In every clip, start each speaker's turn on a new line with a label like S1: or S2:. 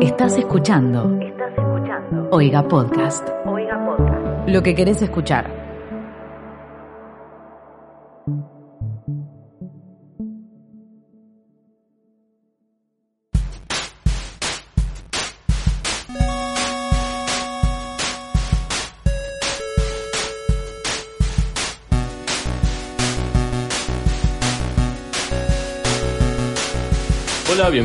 S1: Estás escuchando
S2: Estás escuchando
S1: Oiga Podcast.
S2: Oiga Podcast.
S1: Lo que querés escuchar.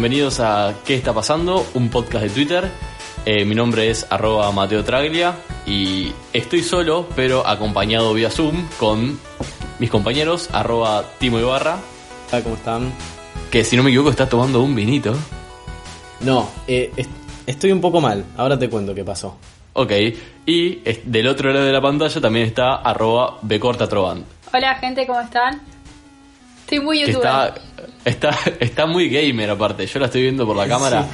S3: Bienvenidos a ¿Qué está pasando? Un podcast de Twitter. Eh, mi nombre es arroba Mateo Traglia y estoy solo, pero acompañado vía Zoom con mis compañeros arroba Timo Ibarra,
S4: Hola, ¿cómo están?
S3: que si no me equivoco está tomando un vinito.
S4: No, eh, est- estoy un poco mal. Ahora te cuento qué pasó.
S3: Ok, y del otro lado de la pantalla también está arroba Becortatrovan,
S5: Hola gente, ¿cómo están? Estoy muy
S3: que
S5: youtuber.
S3: Está, está, muy gamer aparte. Yo la estoy viendo por la cámara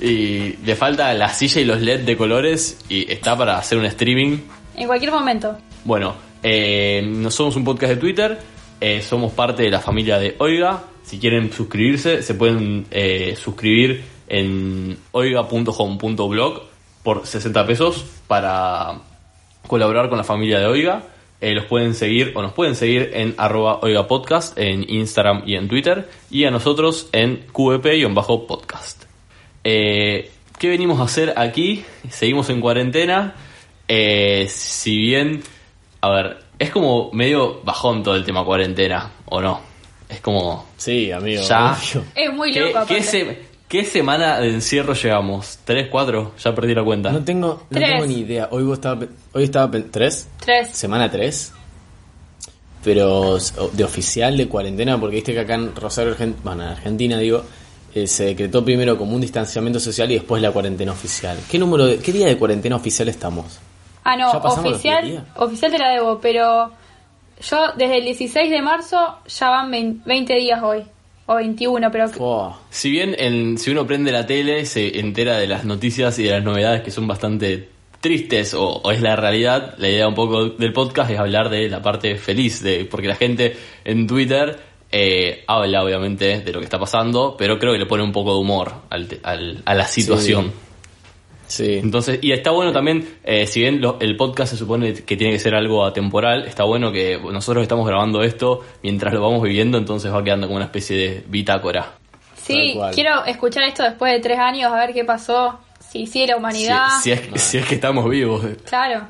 S3: y le falta la silla y los LED de colores y está para hacer un streaming
S5: En cualquier momento.
S3: Bueno, eh, no somos un podcast de Twitter, eh, somos parte de la familia de Oiga. Si quieren suscribirse, se pueden eh, suscribir en oiga.home.blog por 60 pesos para colaborar con la familia de Oiga. Eh, los pueden seguir o nos pueden seguir en arroba Oiga Podcast en Instagram y en Twitter y a nosotros en QVP-podcast. Eh, ¿Qué venimos a hacer aquí? Seguimos en cuarentena. Eh, si bien, a ver, es como medio bajón todo el tema cuarentena, ¿o no? Es como...
S4: Sí, amigo.
S3: Ya.
S5: Es muy
S3: ¿Qué,
S5: loco.
S3: qué se- qué semana de encierro llevamos? ¿Tres, cuatro? Ya perdí la cuenta.
S4: No tengo, no tengo ni idea. Hoy, vos estaba, pe- hoy estaba... ¿Tres?
S5: Tres.
S4: ¿Semana tres? Pero de oficial, de cuarentena, porque viste que acá en Rosario, bueno, en Argentina, digo, eh, se decretó primero como un distanciamiento social y después la cuarentena oficial. ¿Qué número de, qué día de cuarentena oficial estamos?
S5: Ah, no,
S4: Ya pasamos los diez
S5: oficial,
S4: días.
S5: oficial te la debo, pero yo desde el 16 de marzo ya van 20, 20 días hoy. O 21, pero...
S3: Si bien en- si uno prende la tele se entera de las noticias y de las novedades que son bastante tristes o, o es la realidad, la idea un poco del podcast es hablar de la parte feliz, de porque la gente en Twitter eh, habla obviamente de lo que está pasando, pero creo que le pone un poco de humor al te- al- a la situación.
S4: Sí.
S3: Entonces, y está bueno también, eh, si bien lo- el podcast se supone que tiene que ser algo atemporal, está bueno que nosotros estamos grabando esto mientras lo vamos viviendo, entonces va quedando como una especie de bitácora.
S5: Sí, quiero escuchar esto después de tres años, a ver qué pasó. Si sigue la humanidad.
S3: si es, si es que estamos vivos.
S5: Claro.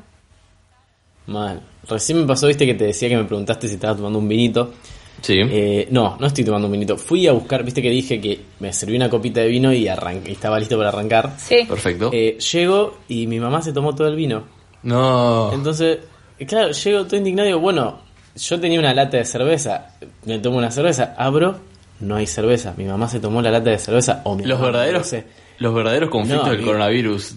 S4: Mal. Recién me pasó, viste, que te decía que me preguntaste si estaba tomando un vinito.
S3: Sí.
S4: Eh, no, no estoy tomando un vinito. Fui a buscar, viste que dije que me serví una copita de vino y arranqué, y estaba listo para arrancar.
S5: Sí.
S3: Perfecto.
S4: Eh, llego y mi mamá se tomó todo el vino.
S3: no.
S4: Entonces, eh, claro, llego todo indignado y digo, bueno, yo tenía una lata de cerveza, me tomo una cerveza, abro, no hay cerveza. Mi mamá se tomó la lata de cerveza o mi
S3: Los
S4: mamá,
S3: verdaderos,
S4: no sé.
S3: los verdaderos conflictos
S4: No,
S3: del
S4: amigo.
S3: coronavirus.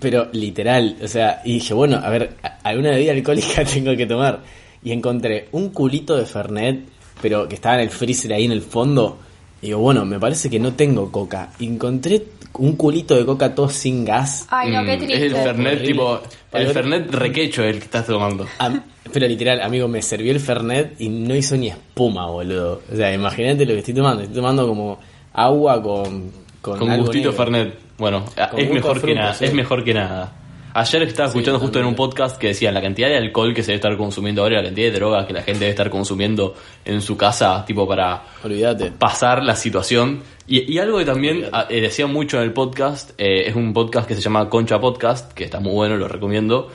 S4: Pero literal, o sea, y dije, bueno, a ver, alguna bebida alcohólica tengo que tomar. Y encontré un culito de Fernet, pero que estaba en el freezer ahí en el fondo. Y digo, bueno, me parece que no tengo coca. Y encontré un culito de coca todo sin gas.
S5: Ay, no, qué
S3: Mm,
S5: triste.
S3: es el Fernet tipo, el Fernet requecho el que estás tomando.
S4: Am- pero literal, amigo, me serví el Fernet y no hizo ni espuma, boludo. O sea, imagínate lo que estoy tomando. Estoy tomando como agua con... Con,
S3: Con
S4: algo
S3: gustito
S4: negro.
S3: Fernet. Bueno,
S4: Con
S3: es mejor que nada.
S4: sí.
S3: Es mejor que nada. Ayer estaba
S4: Sí,
S3: escuchando justo en un podcast que decía la cantidad de alcohol que se debe estar consumiendo ahora, la cantidad de drogas que la gente debe estar consumiendo en su casa, tipo para
S4: Olvídate.
S3: pasar la situación. Y, y algo que también ah, eh, decía mucho en el podcast, eh, es un podcast que se llama Concha Podcast, que está muy bueno, lo recomiendo.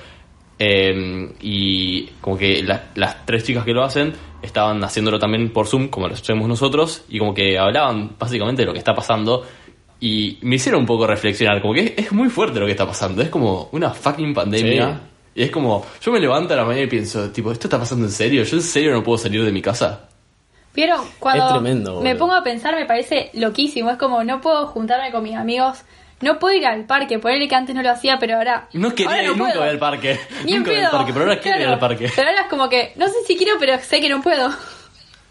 S3: Eh, y como que la- las tres chicas que lo hacen estaban haciéndolo también por Zoom, como lo hacemos nosotros, y como que hablaban básicamente de lo que está pasando. Y me hicieron un poco reflexionar, como que es, es muy fuerte lo que está pasando, es como una fucking pandemia. Y es como, yo me levanto a la mañana y pienso, tipo, ¿esto está pasando en serio? ¿Yo en serio no puedo salir de mi casa?
S5: Pero cuando
S4: Es tremendo,
S5: me pongo a pensar me parece loquísimo. Es como no puedo juntarme con mis amigos, no puedo ir al parque. Ponerle que antes no lo hacía, pero ahora.
S3: No quería
S5: ahora
S3: ir nunca
S5: puedo.
S3: al parque.
S5: Ni
S3: nunca ver al
S5: pedo.
S3: parque, pero ahora quiero ir al parque.
S5: Pero ahora es como que no sé si quiero, pero sé que no puedo.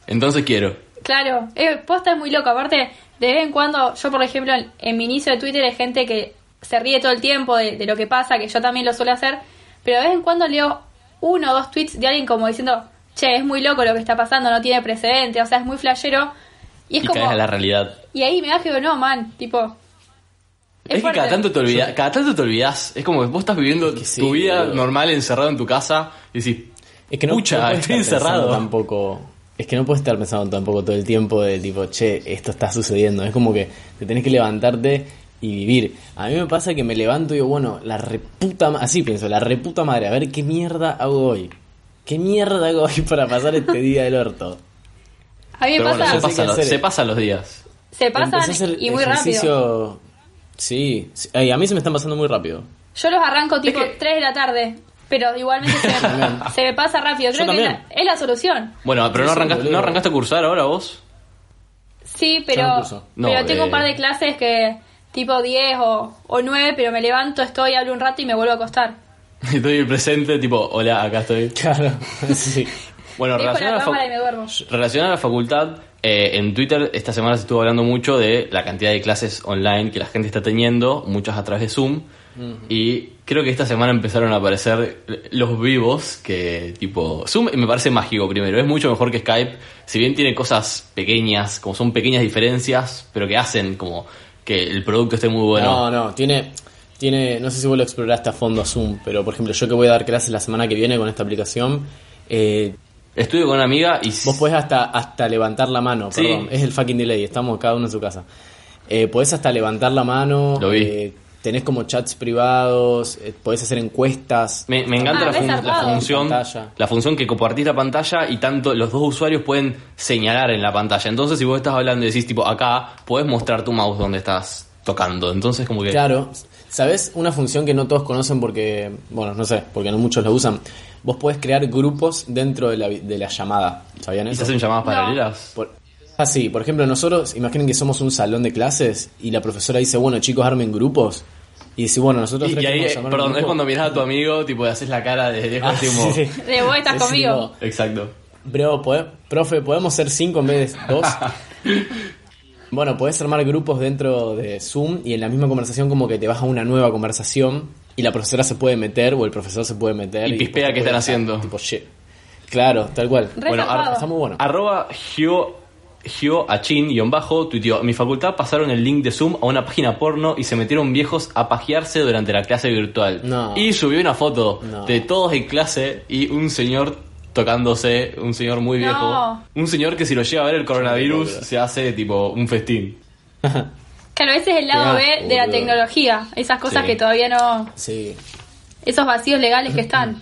S3: Entonces quiero.
S5: Claro, eh, posta es muy loco. Aparte, de vez en cuando, yo por ejemplo, en, en mi inicio de Twitter hay gente que se ríe todo el tiempo de, de lo que pasa, que yo también lo suelo hacer, pero de vez en cuando leo uno o dos tweets de alguien como diciendo, che, es muy loco lo que está pasando, no tiene precedente, o sea, es muy flashero. Y es
S3: Y
S5: como...
S3: caes a la realidad.
S5: Y ahí me da que no, man, tipo,
S3: Es, que cada tanto te olvidas, cada tanto te olvidas. Es como que vos estás viviendo
S4: que sí,
S3: tu vida normal encerrado en tu casa y decís,
S4: Es que no,
S3: Pucha,
S4: no
S3: estoy encerrado.
S4: Tampoco, es que no puedes estar pensando tampoco todo el tiempo de tipo, che, esto está sucediendo. Es como que te tenés que levantarte y vivir. A mí me pasa que me levanto y digo, bueno, la reputa, así pienso, la reputa madre, a ver qué mierda hago hoy. ¿Qué mierda hago hoy para pasar este día del orto?
S5: A mí me
S3: pero bueno,
S5: pasa,
S3: se, pasan los, se pasan los días.
S5: se pasan
S4: Empecé a hacer
S5: y muy rápido.
S4: ejercicio- Sí, sí. Ay, a mí se me están pasando muy rápido.
S5: Yo los arranco tipo
S3: que-
S5: 3 de la tarde, pero igualmente se me, se me pasa rápido.
S4: Yo
S5: Creo que es la, es la solución.
S3: Bueno, pero
S4: Sí,
S3: no, arrancaste. ¿no arrancaste a cursar ahora vos?
S5: Sí, pero,
S4: no
S5: pero tengo
S3: eh.
S5: un par de clases que tipo 10 o, o 9, pero me levanto, estoy, hablo un rato y me vuelvo a acostar.
S3: Estoy presente, tipo, hola, acá estoy.
S4: Claro, sí.
S3: Bueno, relacionado
S5: la
S3: a, la
S5: cámara
S3: fac-
S5: y me duermo.
S3: relacionado a la facultad, eh, en Twitter esta semana se estuvo hablando mucho de la cantidad de clases online que la gente está teniendo, muchas a través de Zoom. Y creo que esta semana empezaron a aparecer los vivos, que tipo... Zoom me parece mágico primero, es mucho mejor que Skype, si bien tiene cosas pequeñas, como son pequeñas diferencias, pero que hacen como que el producto esté muy bueno.
S4: No, no, tiene, tiene, no sé si vos lo exploraste a fondo Zoom, pero por ejemplo, yo que voy a dar clases la semana que viene con esta aplicación, eh,
S3: Estuve con una amiga y...
S4: vos podés hasta, hasta levantar la mano,
S3: Sí.
S4: perdón, es el fucking delay, estamos cada uno en su casa. Eh, podés hasta levantar la mano,
S3: Lo vi.
S4: eh, tenés como chats privados, eh, podés hacer encuestas.
S3: Me, me encanta
S5: Ah,
S3: la, fun- función
S4: Pantalla.
S3: la función que compartís la pantalla y tanto los dos usuarios pueden señalar en la pantalla. Entonces, si vos estás hablando y decís tipo acá, podés mostrar tu mouse donde estás tocando. Entonces, como que
S4: Claro, ¿sabés? Una función que no todos conocen porque, bueno, no sé, porque no muchos la usan. Vos podés crear grupos dentro de la, vi- de la llamada, ¿sabían
S3: ¿y
S4: eso?
S3: se hacen llamadas
S5: No.
S3: paralelas.
S4: Por- ah, sí, por ejemplo, nosotros, imaginen que somos un salón de clases y la profesora dice, bueno, chicos, armen grupos. Y dice, bueno, nosotros
S3: Y, y ahí, perdón, es cuando mirás a tu amigo, tipo, y haces la cara de lejos,
S4: Ah,
S3: tipo,
S4: sí, sí.
S5: De vos estás
S4: Es
S5: conmigo.
S3: Exacto.
S4: Bro, ¿pode- profe, ¿podemos ser cinco en vez de dos? bueno, podés armar grupos dentro de Zoom y en la misma conversación como que te vas a una nueva conversación y la profesora se puede meter o el profesor se puede meter.
S3: Y pispea qué están haciendo.
S4: Tipo, shit. Claro, tal cual.
S5: Re
S3: Bueno.
S4: Está muy bueno.
S3: Arroba Gio, Gio Achin, guion bajo, tuiteó, en mi facultad pasaron el link de Zoom a una página porno y se metieron viejos a pajearse durante la clase virtual.
S4: No.
S3: Y subió una foto
S4: No.
S3: de todos en clase y un señor tocándose, un señor muy viejo.
S5: No.
S3: Un señor que si lo llega a ver el coronavirus se hace tipo un festín.
S5: Claro, ese es el lado B de la tecnología. Esas cosas
S3: Sí.
S5: que todavía no...
S4: Sí.
S5: Esos vacíos legales que están.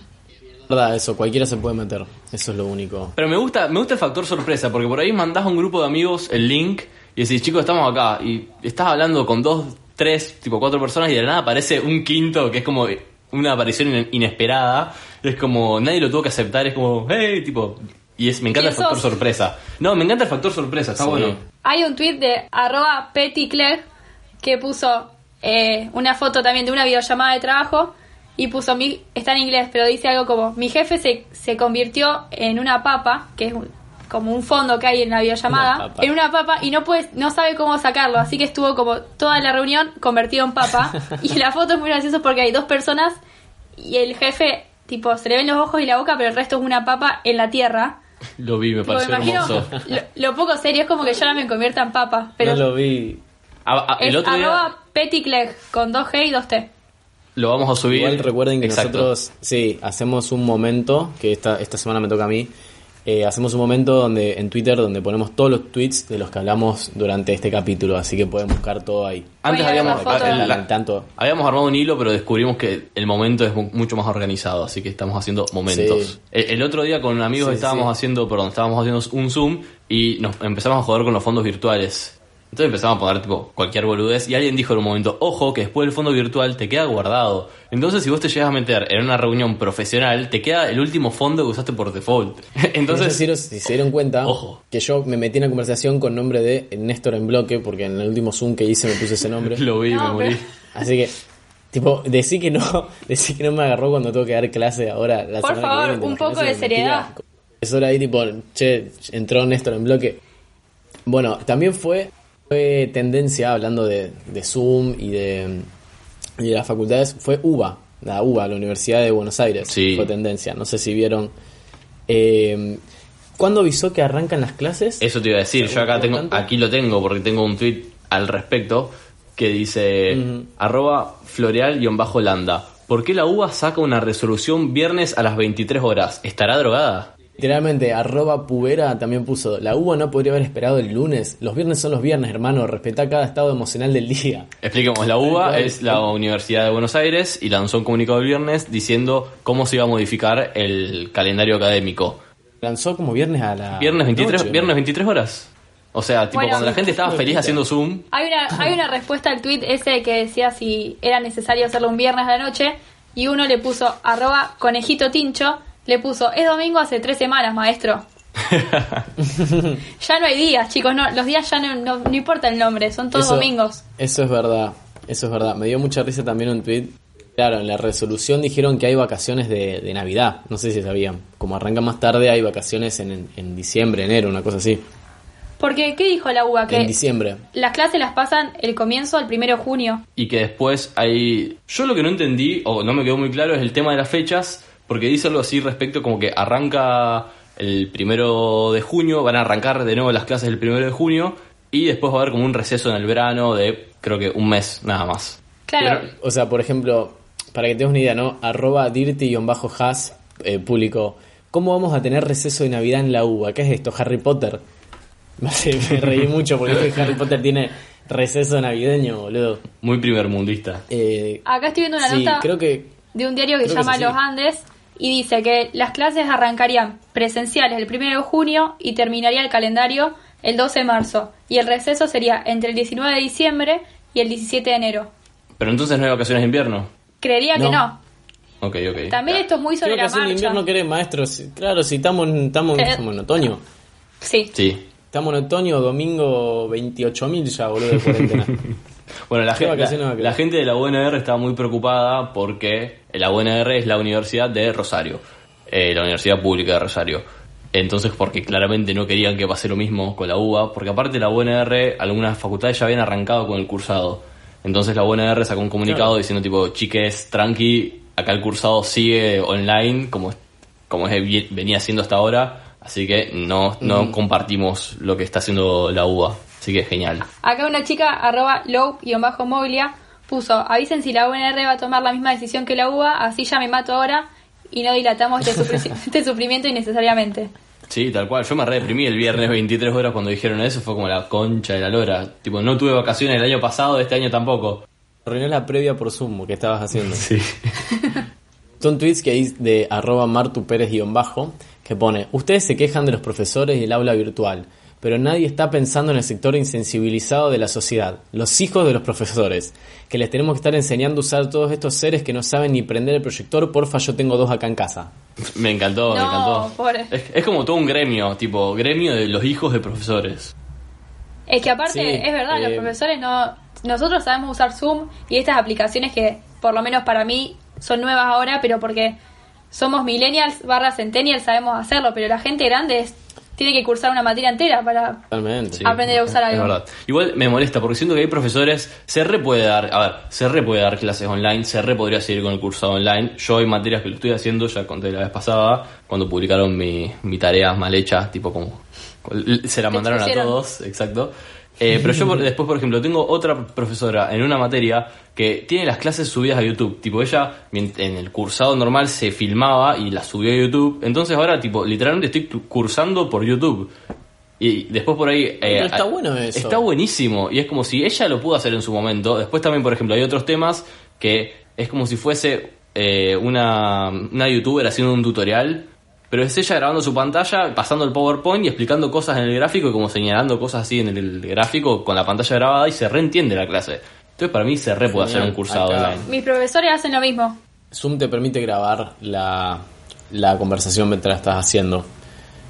S4: Verdad, eso, cualquiera se puede meter. Eso es lo único.
S3: Pero me gusta, me gusta el factor sorpresa, porque por ahí mandás a un grupo de amigos el link y decís, chicos, estamos acá. Y estás hablando con dos, tres, tipo cuatro personas y de la nada aparece un quinto que es como una aparición in- inesperada. Es como, nadie lo tuvo que aceptar, es como, hey, tipo. Y es, me encanta el
S5: ¿Quién
S3: factor
S5: sos?
S3: sorpresa. No, me encanta el factor sorpresa, está
S4: Sí.
S3: bueno.
S5: Hay un tweet de arroba Petty Clegg que puso eh, una foto también de una videollamada de trabajo y puso, mi, está en inglés, pero dice algo como, mi jefe se, se convirtió en una papa, que es un- como un fondo que hay en la videollamada,
S4: Una
S5: en una papa y no puede, no sabe cómo sacarlo, así que estuvo como toda la reunión convertido en papa y la foto es muy graciosa porque hay dos personas y el jefe, tipo, se le ven los ojos y la boca, pero el resto es una papa en la tierra.
S3: Lo vi, me
S5: me
S3: pareció
S5: imagino
S3: hermoso.
S5: lo, lo poco serio es como que yo ahora me convierta en papa, pero
S4: no lo vi.
S3: Ah, ah,
S5: es
S3: el otro día
S5: arroba Petticleg con 2G y 2T.
S3: Lo vamos a subir.
S4: Igual recuerden que
S3: Exacto.
S4: nosotros, sí, hacemos un momento, que esta, esta semana me toca a mí, eh, hacemos un momento donde en Twitter donde ponemos todos los tweets de los que hablamos durante este capítulo, así que pueden buscar todo ahí.
S3: Antes habíamos,
S5: la
S3: la-
S4: tanto.
S3: habíamos armado un hilo, pero descubrimos que el momento es mu- mucho más organizado, así que estamos haciendo momentos.
S4: Sí.
S3: El, el otro día con amigos
S4: Sí,
S3: estábamos
S4: sí.
S3: haciendo, perdón, estábamos haciendo un Zoom y nos empezamos a joder con los fondos virtuales. Entonces empezamos a poner tipo cualquier boludez y alguien dijo en un momento, ojo, que después el fondo virtual te queda guardado. Entonces si vos te llegas a meter en una reunión profesional, te queda el último fondo que usaste por default.
S4: Entonces,
S3: Entonces,
S4: si, si se dieron cuenta
S3: Ojo.
S4: que yo me metí en la conversación con nombre de Néstor en bloque, porque en el último Zoom que hice me puse ese nombre.
S3: lo vi,
S5: No,
S3: me morí.
S5: pero-
S4: Así que, tipo, decí que no, decí que no me agarró cuando tengo que dar clase ahora. La
S5: Por
S4: semana que
S5: favor,
S4: viene, ¿te
S5: un poco de seriedad.
S4: Es hora ahí, tipo, che, entró Néstor en bloque. Bueno, también fue, fue tendencia, hablando de, de Zoom y de, y de las facultades, fue UBA, la UBA, la Universidad de Buenos Aires.
S3: Sí.
S4: Fue tendencia, no sé si vieron. Eh, ¿Cuándo avisó que arrancan las clases?
S3: Eso te iba a decir, yo acá tengo, aquí lo tengo porque tengo un tweet al respecto. que dice
S4: Ujú.
S3: arroba floreal-landa. ¿Por qué la UBA saca una resolución viernes a las 23 horas? ¿Estará drogada?
S4: Literalmente, arroba pubera también puso, la UBA no podría haber esperado el lunes. Los viernes son los viernes, hermano, respetá cada estado emocional del día.
S3: Expliquemos, la UBA
S4: cual.
S3: es la Universidad de Buenos Aires y lanzó un comunicado el viernes diciendo cómo se iba a modificar el calendario académico.
S4: Lanzó como viernes a la
S3: Viernes 23,
S4: noche,
S3: viernes
S4: ¿no?
S3: 23 horas. O sea, tipo
S5: Bueno,
S3: cuando la gente estaba feliz haciendo Zoom,
S5: Hay una, hay una respuesta al tweet ese que decía si era necesario hacerlo un viernes a la noche y uno le puso arroba conejito tincho, le puso es domingo hace tres semanas, maestro. ya no hay días, chicos, no, los días ya no, no, no importa el nombre, son todos
S4: Eso-
S5: domingos.
S4: Eso es verdad, eso es verdad. Me dio mucha risa también un tweet. Claro, en la resolución dijeron que hay vacaciones de, de Navidad, no sé si sabían. Como arranca más tarde, hay vacaciones en, en diciembre, enero, una cosa así.
S5: Porque, ¿qué dijo la UBA?
S4: En
S5: Que
S4: diciembre.
S5: las clases las pasan el comienzo al primero de junio.
S3: y que después hay... Yo lo que no entendí, o no me quedó muy claro, es el tema de las fechas, porque dice algo así respecto como que arranca el primero de junio, van a arrancar de nuevo las clases el primero de junio, y después va a haber como un receso en el verano de creo que un mes nada más.
S5: Claro.
S3: Pero-
S4: O sea, por ejemplo, para que tengas una idea, ¿no? Arroba dirty-has eh, público. ¿Cómo vamos a tener receso de Navidad en la UBA? ¿Qué es esto? ¿Harry Potter? Me, reí mucho porque Harry Potter tiene receso navideño, boludo.
S3: muy primer mundista.
S4: Eh,
S5: Acá estoy viendo una
S4: sí,
S5: nota
S4: creo que
S5: de un diario que se
S4: que
S5: llama. Los Andes y dice que las clases arrancarían presenciales el 1 de junio y terminaría el calendario el 12 de marzo y el receso sería entre el 19 de diciembre y el 17 de enero.
S3: Pero entonces no hay vacaciones de invierno.
S5: Creería que
S4: No.
S3: Ok, ok.
S5: También esto es muy sobre la marcha.
S4: invierno querés, maestro. Sí, Claro, si estamos, en- estamos,
S5: Eh.
S4: estamos en otoño.
S5: Sí.
S3: Sí.
S4: Estamos en otoño, domingo 28.000 ya, boludo, de cuarentena.
S3: Bueno, la,
S4: ¿Qué
S3: gen-
S4: vacaciones va
S3: la, gente de la UNR estaba muy preocupada porque la UNR es la Universidad de Rosario, eh, la Universidad Pública de Rosario. Entonces, porque claramente no querían que pase lo mismo con la UBA, porque aparte la UNR, algunas facultades ya habían arrancado con el cursado. Entonces la UNR sacó un comunicado
S4: Claro.
S3: diciendo tipo, chiques, tranqui, acá el cursado sigue online como, como es- venía haciendo hasta ahora, así que no, no compartimos lo que está haciendo la UBA. Así que genial.
S5: Acá una chica, arroba low-moglia, puso, avisen si la UNR va a tomar la misma decisión que la UBA, así ya me mato ahora y no dilatamos este, este sufrimiento innecesariamente.
S3: Sí, tal cual. Yo me re deprimí el viernes 23 horas cuando dijeron eso. Fue como la concha de la lora. Tipo, no tuve vacaciones el año pasado, este año tampoco.
S4: Arruinó la previa por Zoom que estabas haciendo.
S3: Sí.
S4: Son tweets que hay de arroba Martu Pérez guion bajo que pone, ustedes se quejan de los profesores y el aula virtual, pero nadie está pensando en el sector insensibilizado de la sociedad, los hijos de los profesores, que les tenemos que estar enseñando a usar todos estos seres que no saben ni prender el proyector, porfa yo tengo dos acá en casa.
S3: Me encantó, me encantó.
S5: pobre.
S3: Es, es como todo un gremio, tipo, gremio de los hijos de profesores.
S5: Es que aparte,
S4: Sí,
S5: es verdad, los
S4: eh,
S5: profesores no... Nosotros sabemos usar Zoom y estas aplicaciones que, por lo menos para mí, son nuevas ahora, pero porque somos millennials barra centennials sabemos hacerlo, pero la gente grande es- tiene que cursar una materia entera para...
S4: Totalmente.
S3: Sí,
S5: Aprender a usar
S3: es
S5: algo.
S3: verdad. Igual me molesta porque siento que hay profesores, se re puede dar, a ver, se re puede dar clases online, se re podría seguir con el cursado online. Yo hay materias que lo estoy haciendo, ya conté la vez pasada, cuando publicaron mi, mi tarea mal hecha, tipo como se la mandaron a todos, exacto. Eh, pero yo por- después, por ejemplo, tengo otra profesora en una materia que tiene las clases subidas a YouTube. Tipo, ella en el cursado normal se filmaba y las subió a YouTube. Entonces ahora, tipo, literalmente estoy cursando por YouTube. Y después por ahí... eh,
S4: Pero está bueno eso.
S3: Está buenísimo. Y es como si ella lo pudo hacer en su momento. Después también, por ejemplo, hay otros temas que es como si fuese eh, una, una youtuber haciendo un tutorial. Pero es ella grabando su pantalla, pasando el PowerPoint y explicando cosas en el gráfico y como señalando cosas así en el, el gráfico con la pantalla grabada y se reentiende la clase. Entonces para mí se re puede hacer un cursado
S4: Acá.
S3: online.
S5: Mis profesores hacen lo mismo.
S4: Zoom te permite grabar la, la conversación mientras estás haciendo.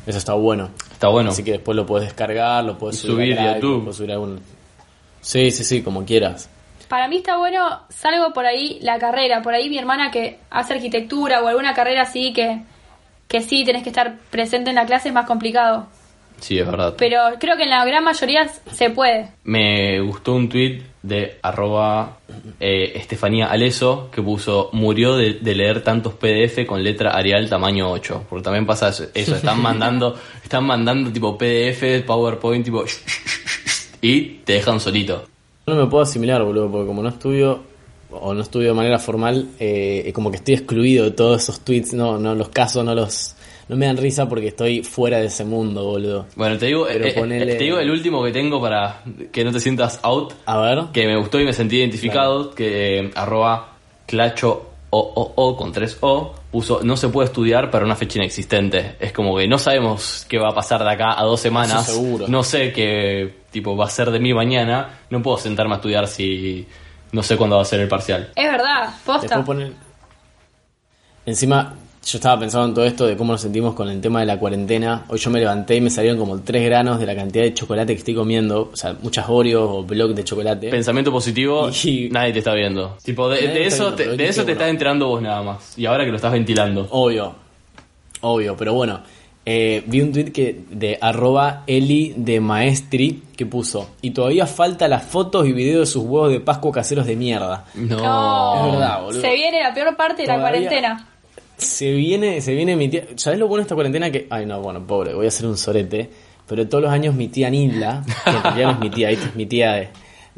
S4: Eso está bueno.
S3: Está bueno.
S4: Así que después lo puedes descargar, lo puedes subir,
S3: subir
S4: a
S3: YouTube.
S4: lo puedes subir a algún... Sí, sí, sí, como quieras.
S5: Para mí está bueno, salgo por ahí la carrera, por ahí mi hermana que hace arquitectura o alguna carrera así que, que sí tenés que estar presente en la clase es más complicado.
S3: Sí, es verdad.
S5: Pero creo que en la gran mayoría se puede.
S3: Me gustó un tweet de arroba eh, Estefanía Aleso que puso murió de, de leer tantos PDF con letra Arial tamaño 8. Porque también pasa eso, eso, están mandando, están mandando tipo PDF, PowerPoint, tipo y te dejan solito.
S4: No me puedo asimilar, boludo, porque como no estudio o no estudio de manera formal, eh, como que estoy excluido de todos esos tweets, no, no los casos, no los, no me dan risa porque estoy fuera de ese mundo, boludo.
S3: Bueno, te digo, eh, eh,
S4: ponele-
S3: te digo el último que tengo para que no te sientas out,
S4: A ver,
S3: que me gustó y me sentí identificado, que eh, arroba clacho o, o, o con 3 O puso no se puede estudiar para una fecha inexistente. Es como que no sabemos qué va a pasar de acá a dos semanas.
S4: Eso seguro.
S3: No sé qué tipo va a ser de mí mañana. No puedo sentarme a estudiar si no sé cuándo va a ser el parcial.
S5: Es verdad, posta.
S4: poner... Encima, yo estaba pensando en todo esto de cómo nos sentimos con el tema de la cuarentena. Hoy yo me levanté y me salieron como 3 granos de la cantidad de chocolate que estoy comiendo. O sea, muchas Oreos o bloques de chocolate.
S3: Pensamiento positivo,
S4: Y-
S3: nadie te está viendo. Tipo, de, de eso,
S4: viendo,
S3: te, de eso te
S4: uno.
S3: estás enterando vos nada más. Y ahora que lo estás ventilando.
S4: Obvio, obvio, pero bueno, eh, vi un tweet que de arroba Eli de Maestri que puso, y todavía falta las fotos y videos de sus huevos de Pascua caseros de mierda.
S5: No.
S4: Es verdad, boludo.
S5: Se viene la peor parte de la cuarentena.
S4: Se viene, se viene mi tía, ¿sabes lo bueno de esta cuarentena? Que, ay no, bueno, pobre, voy a hacer un sorete, pero todos los años mi tía Nila, que en realidad no es mi tía, es mi tía de,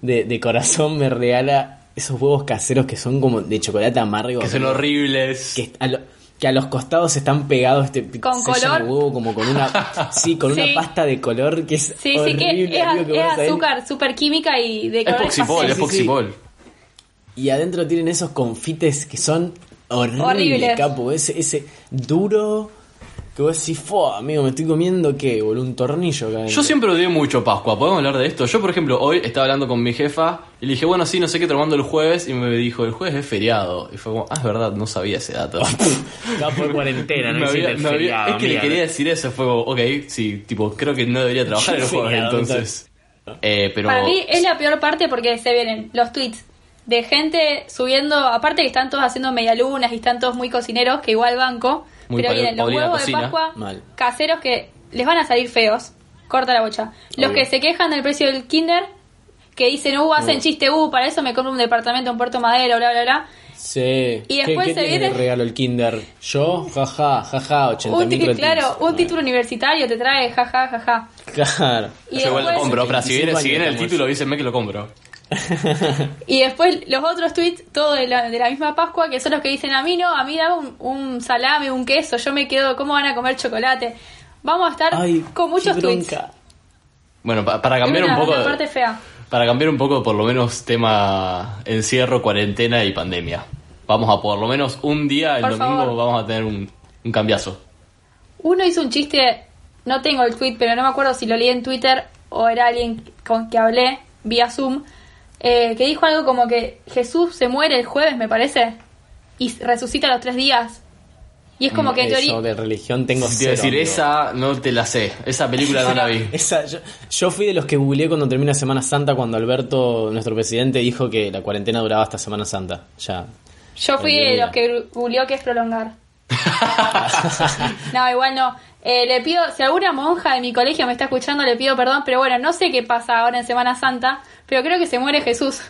S4: de, de corazón, me regala esos huevos caseros que son como de chocolate amargo.
S3: Que son horribles.
S4: que a, lo- que a los costados están pegados este
S5: ¿Con color?
S4: huevo como con una sí con
S5: Sí.
S4: una pasta de color que es
S5: Sí, sí,
S4: horrible
S5: que es,
S4: amigo, que
S5: es azúcar, super química y de
S3: Es
S5: pasteles.
S3: es
S4: sí, sí.
S3: Poxipol.
S4: y adentro tienen esos confites que son horribles,
S5: Horribles.
S4: capo ese ese duro que vos decís fue amigo me estoy comiendo qué boludo un tornillo acá adentro".
S3: Yo siempre odié mucho Pascua. ¿Podemos hablar de esto? Yo, por ejemplo, hoy estaba hablando con mi jefa y le dije, bueno, sí, no sé qué, te lo mando el jueves. Y me dijo, el jueves es feriado. Y fue como, ah, es verdad, no sabía ese dato.
S4: Capo de cuarentena
S3: Me había- me había- es que le quería decir eso. Fue como, ok, sí, tipo, creo que no debería trabajar el jueves
S4: Feriado,
S3: entonces. Eh, pero.
S5: Para mí es la peor parte porque se vienen los tweets de gente subiendo, aparte que están todos haciendo medialunas y están todos muy cocineros, que igual banco,
S3: Muy
S5: pero vienen los huevos de. Pascua
S4: Mal.
S5: caseros que les van a salir feos, corta la bocha. Los
S4: Obvio.
S5: que se quejan del precio del kinder, que dicen, uh, hacen
S4: No.
S5: chiste, uh, para eso me compro un departamento en Puerto Madero, bla, bla, bla.
S4: sí
S5: Y
S4: ¿Qué-
S5: después
S4: qué
S5: se
S4: tiene
S5: viene-
S4: de regalo el kinder yo jaja jaja 80
S5: Un
S4: mil
S5: ti- claro, un título universitario te trae, jaja, jaja.
S4: claro
S5: Y
S3: yo igual lo
S5: después-
S3: compro. Pero si viene,
S4: 25
S3: si viene el título, dícenme que lo compro.
S5: Y después los otros tweets, todo de la, de la misma Pascua, que son los que dicen a mí no, a mí dame un, un salame, un queso, yo me quedo, ¿cómo van a comer chocolate? Vamos a estar
S4: ay
S5: con muchos tweets.
S3: Bueno, pa- para cambiar
S5: una,
S3: un poco.
S5: una parte fea.
S3: Para cambiar un poco, por lo menos, tema encierro, cuarentena y pandemia. Vamos a por lo menos un día, el
S5: Por
S3: domingo,
S5: favor.
S3: vamos a tener un, un cambiazo.
S5: Uno hizo un chiste, no tengo el tweet, pero no me acuerdo si lo leí en Twitter o era alguien con que hablé vía Zoom, eh, que dijo algo como que Jesús se muere el jueves, me parece, y resucita a los tres días. Y es como que en
S4: Eso
S5: teoría...
S4: de religión tengo cero,
S3: decir,
S4: amigo.
S3: esa no te la sé. Esa película no la vi.
S4: Esa, yo, yo fui de los que googleé cuando termina Semana Santa, cuando Alberto, nuestro presidente, dijo que la cuarentena duraba hasta Semana Santa. Ya.
S5: Yo fui de los que googleó que es prolongar. no, igual no. Eh, le pido, si alguna monja de mi colegio me está escuchando, le pido perdón, pero bueno, no sé qué pasa ahora en Semana Santa, pero creo que se muere Jesús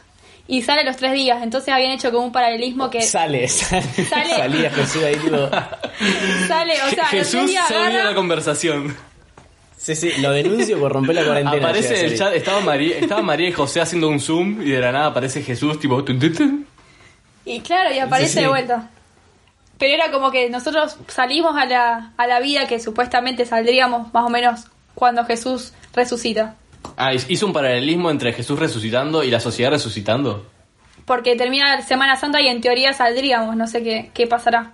S5: y sale los tres días, entonces habían hecho como un paralelismo que
S4: Sale, sale,
S5: Sale.
S4: salía Jesús ahí, tipo.
S5: sale, o sea,
S3: Jesús
S5: días
S3: se la conversación.
S4: Sí, sí, lo denuncio por romper la cuarentena.
S3: Aparece en el chat, estaba María, estaba María y José haciendo un zoom y de la nada aparece Jesús, tipo. tun, tun, tun.
S5: y claro, y aparece
S4: Sí, sí.
S5: de vuelta. Pero era como que nosotros salimos a la, a la vida que supuestamente saldríamos más o menos cuando Jesús resucita.
S3: Ah, hizo un paralelismo entre Jesús resucitando y la sociedad resucitando.
S5: Porque termina la Semana Santa y en teoría saldríamos, no sé qué, qué pasará.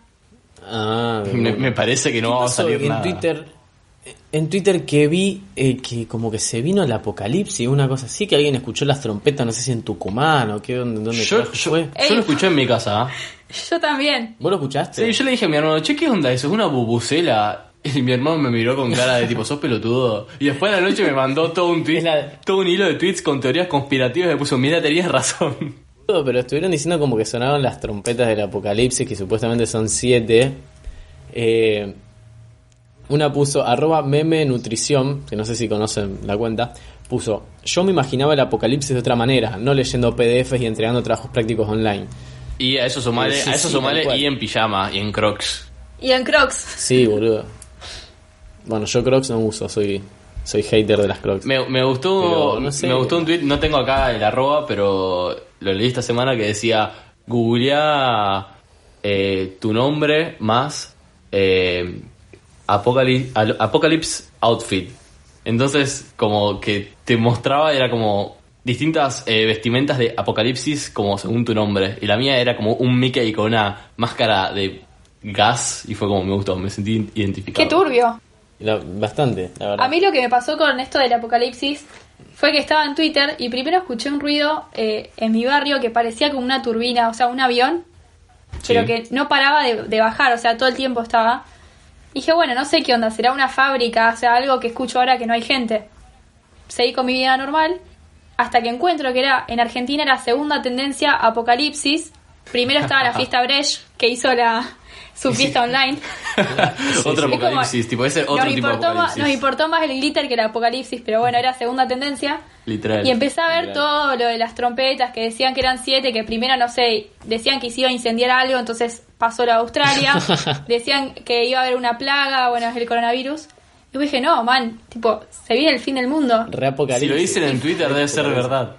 S4: Ah,
S3: Me, me parece que no
S4: ¿Qué
S3: va a salir
S4: en
S3: nada.
S4: Twitter en Twitter que vi eh, que como que se vino el apocalipsis una cosa así que alguien escuchó las trompetas no sé si en Tucumán o qué dónde, dónde
S3: Yo,
S4: carajo
S3: yo,
S4: fue
S3: yo lo escuché en mi casa. ¿ah?
S5: Yo también.
S4: vos lo escuchaste
S3: Sí, yo le dije a mi hermano, che, ¿qué onda eso? ¿Es una bubucela? Y mi hermano me miró con cara de tipo, sos pelotudo. Y después de la noche me mandó todo un tweet,
S4: la-
S3: todo un hilo de tweets con teorías conspirativas y me puso, mira, tenías razón.
S4: pero estuvieron diciendo como que sonaban las trompetas del apocalipsis que supuestamente son siete Eh, una puso arroba meme nutrición que no sé si conocen la cuenta puso yo me imaginaba el apocalipsis de otra manera no leyendo PDFs y entregando trabajos prácticos online
S3: Y a eso sumale,
S4: Sí,
S3: a eso
S4: sí,
S3: sumale y en pijama y en crocs.
S5: Y en Crocs.
S4: Sí, boludo. Bueno, yo Crocs no uso, soy soy hater de las Crocs.
S3: Me, me gustó
S4: Pero, no sé.
S3: me gustó un tweet, no tengo acá el arroba, pero lo leí esta semana que decía googlea eh, tu nombre más eh, Apocalypse, al- Apocalypse Outfit. Entonces, como que te mostraba, era como distintas eh, vestimentas de Apocalipsis como según tu nombre. Y la mía era como un Mickey con una máscara de gas y fue como me gustó, me sentí identificado.
S5: Qué turbio.
S4: La- bastante, la verdad.
S5: A mí lo que me pasó con esto del apocalipsis fue que estaba en Twitter y primero escuché un ruido eh, en mi barrio que parecía como una turbina, o sea, un avión, pero que no paraba de, de bajar, o sea, todo el tiempo estaba. Y dije, bueno, no sé qué onda, será una fábrica, o sea, algo que escucho ahora que no hay gente. Seguí con mi vida normal hasta que encuentro que era en Argentina era segunda tendencia apocalipsis. Primero estaba la fiesta Brecht, que hizo la su fiesta online.
S3: otro
S5: como-
S3: apocalipsis, tipo ese otro
S5: nos,
S3: tipo de
S5: importó más,
S3: apocalipsis.
S5: nos importó más el glitter que el apocalipsis, pero bueno, era segunda tendencia.
S3: Literal.
S5: Y empecé a ver
S4: Literal.
S5: todo lo de las trompetas que decían que eran siete, que primero, no sé, decían que se iba a incendiar algo, entonces pasó la Australia. decían que iba a haber una plaga, bueno, es el coronavirus. Y yo dije, no, man, tipo, se viene el fin del mundo.
S4: Re apocalipsis.
S3: Si lo dicen en Twitter debe ser verdad.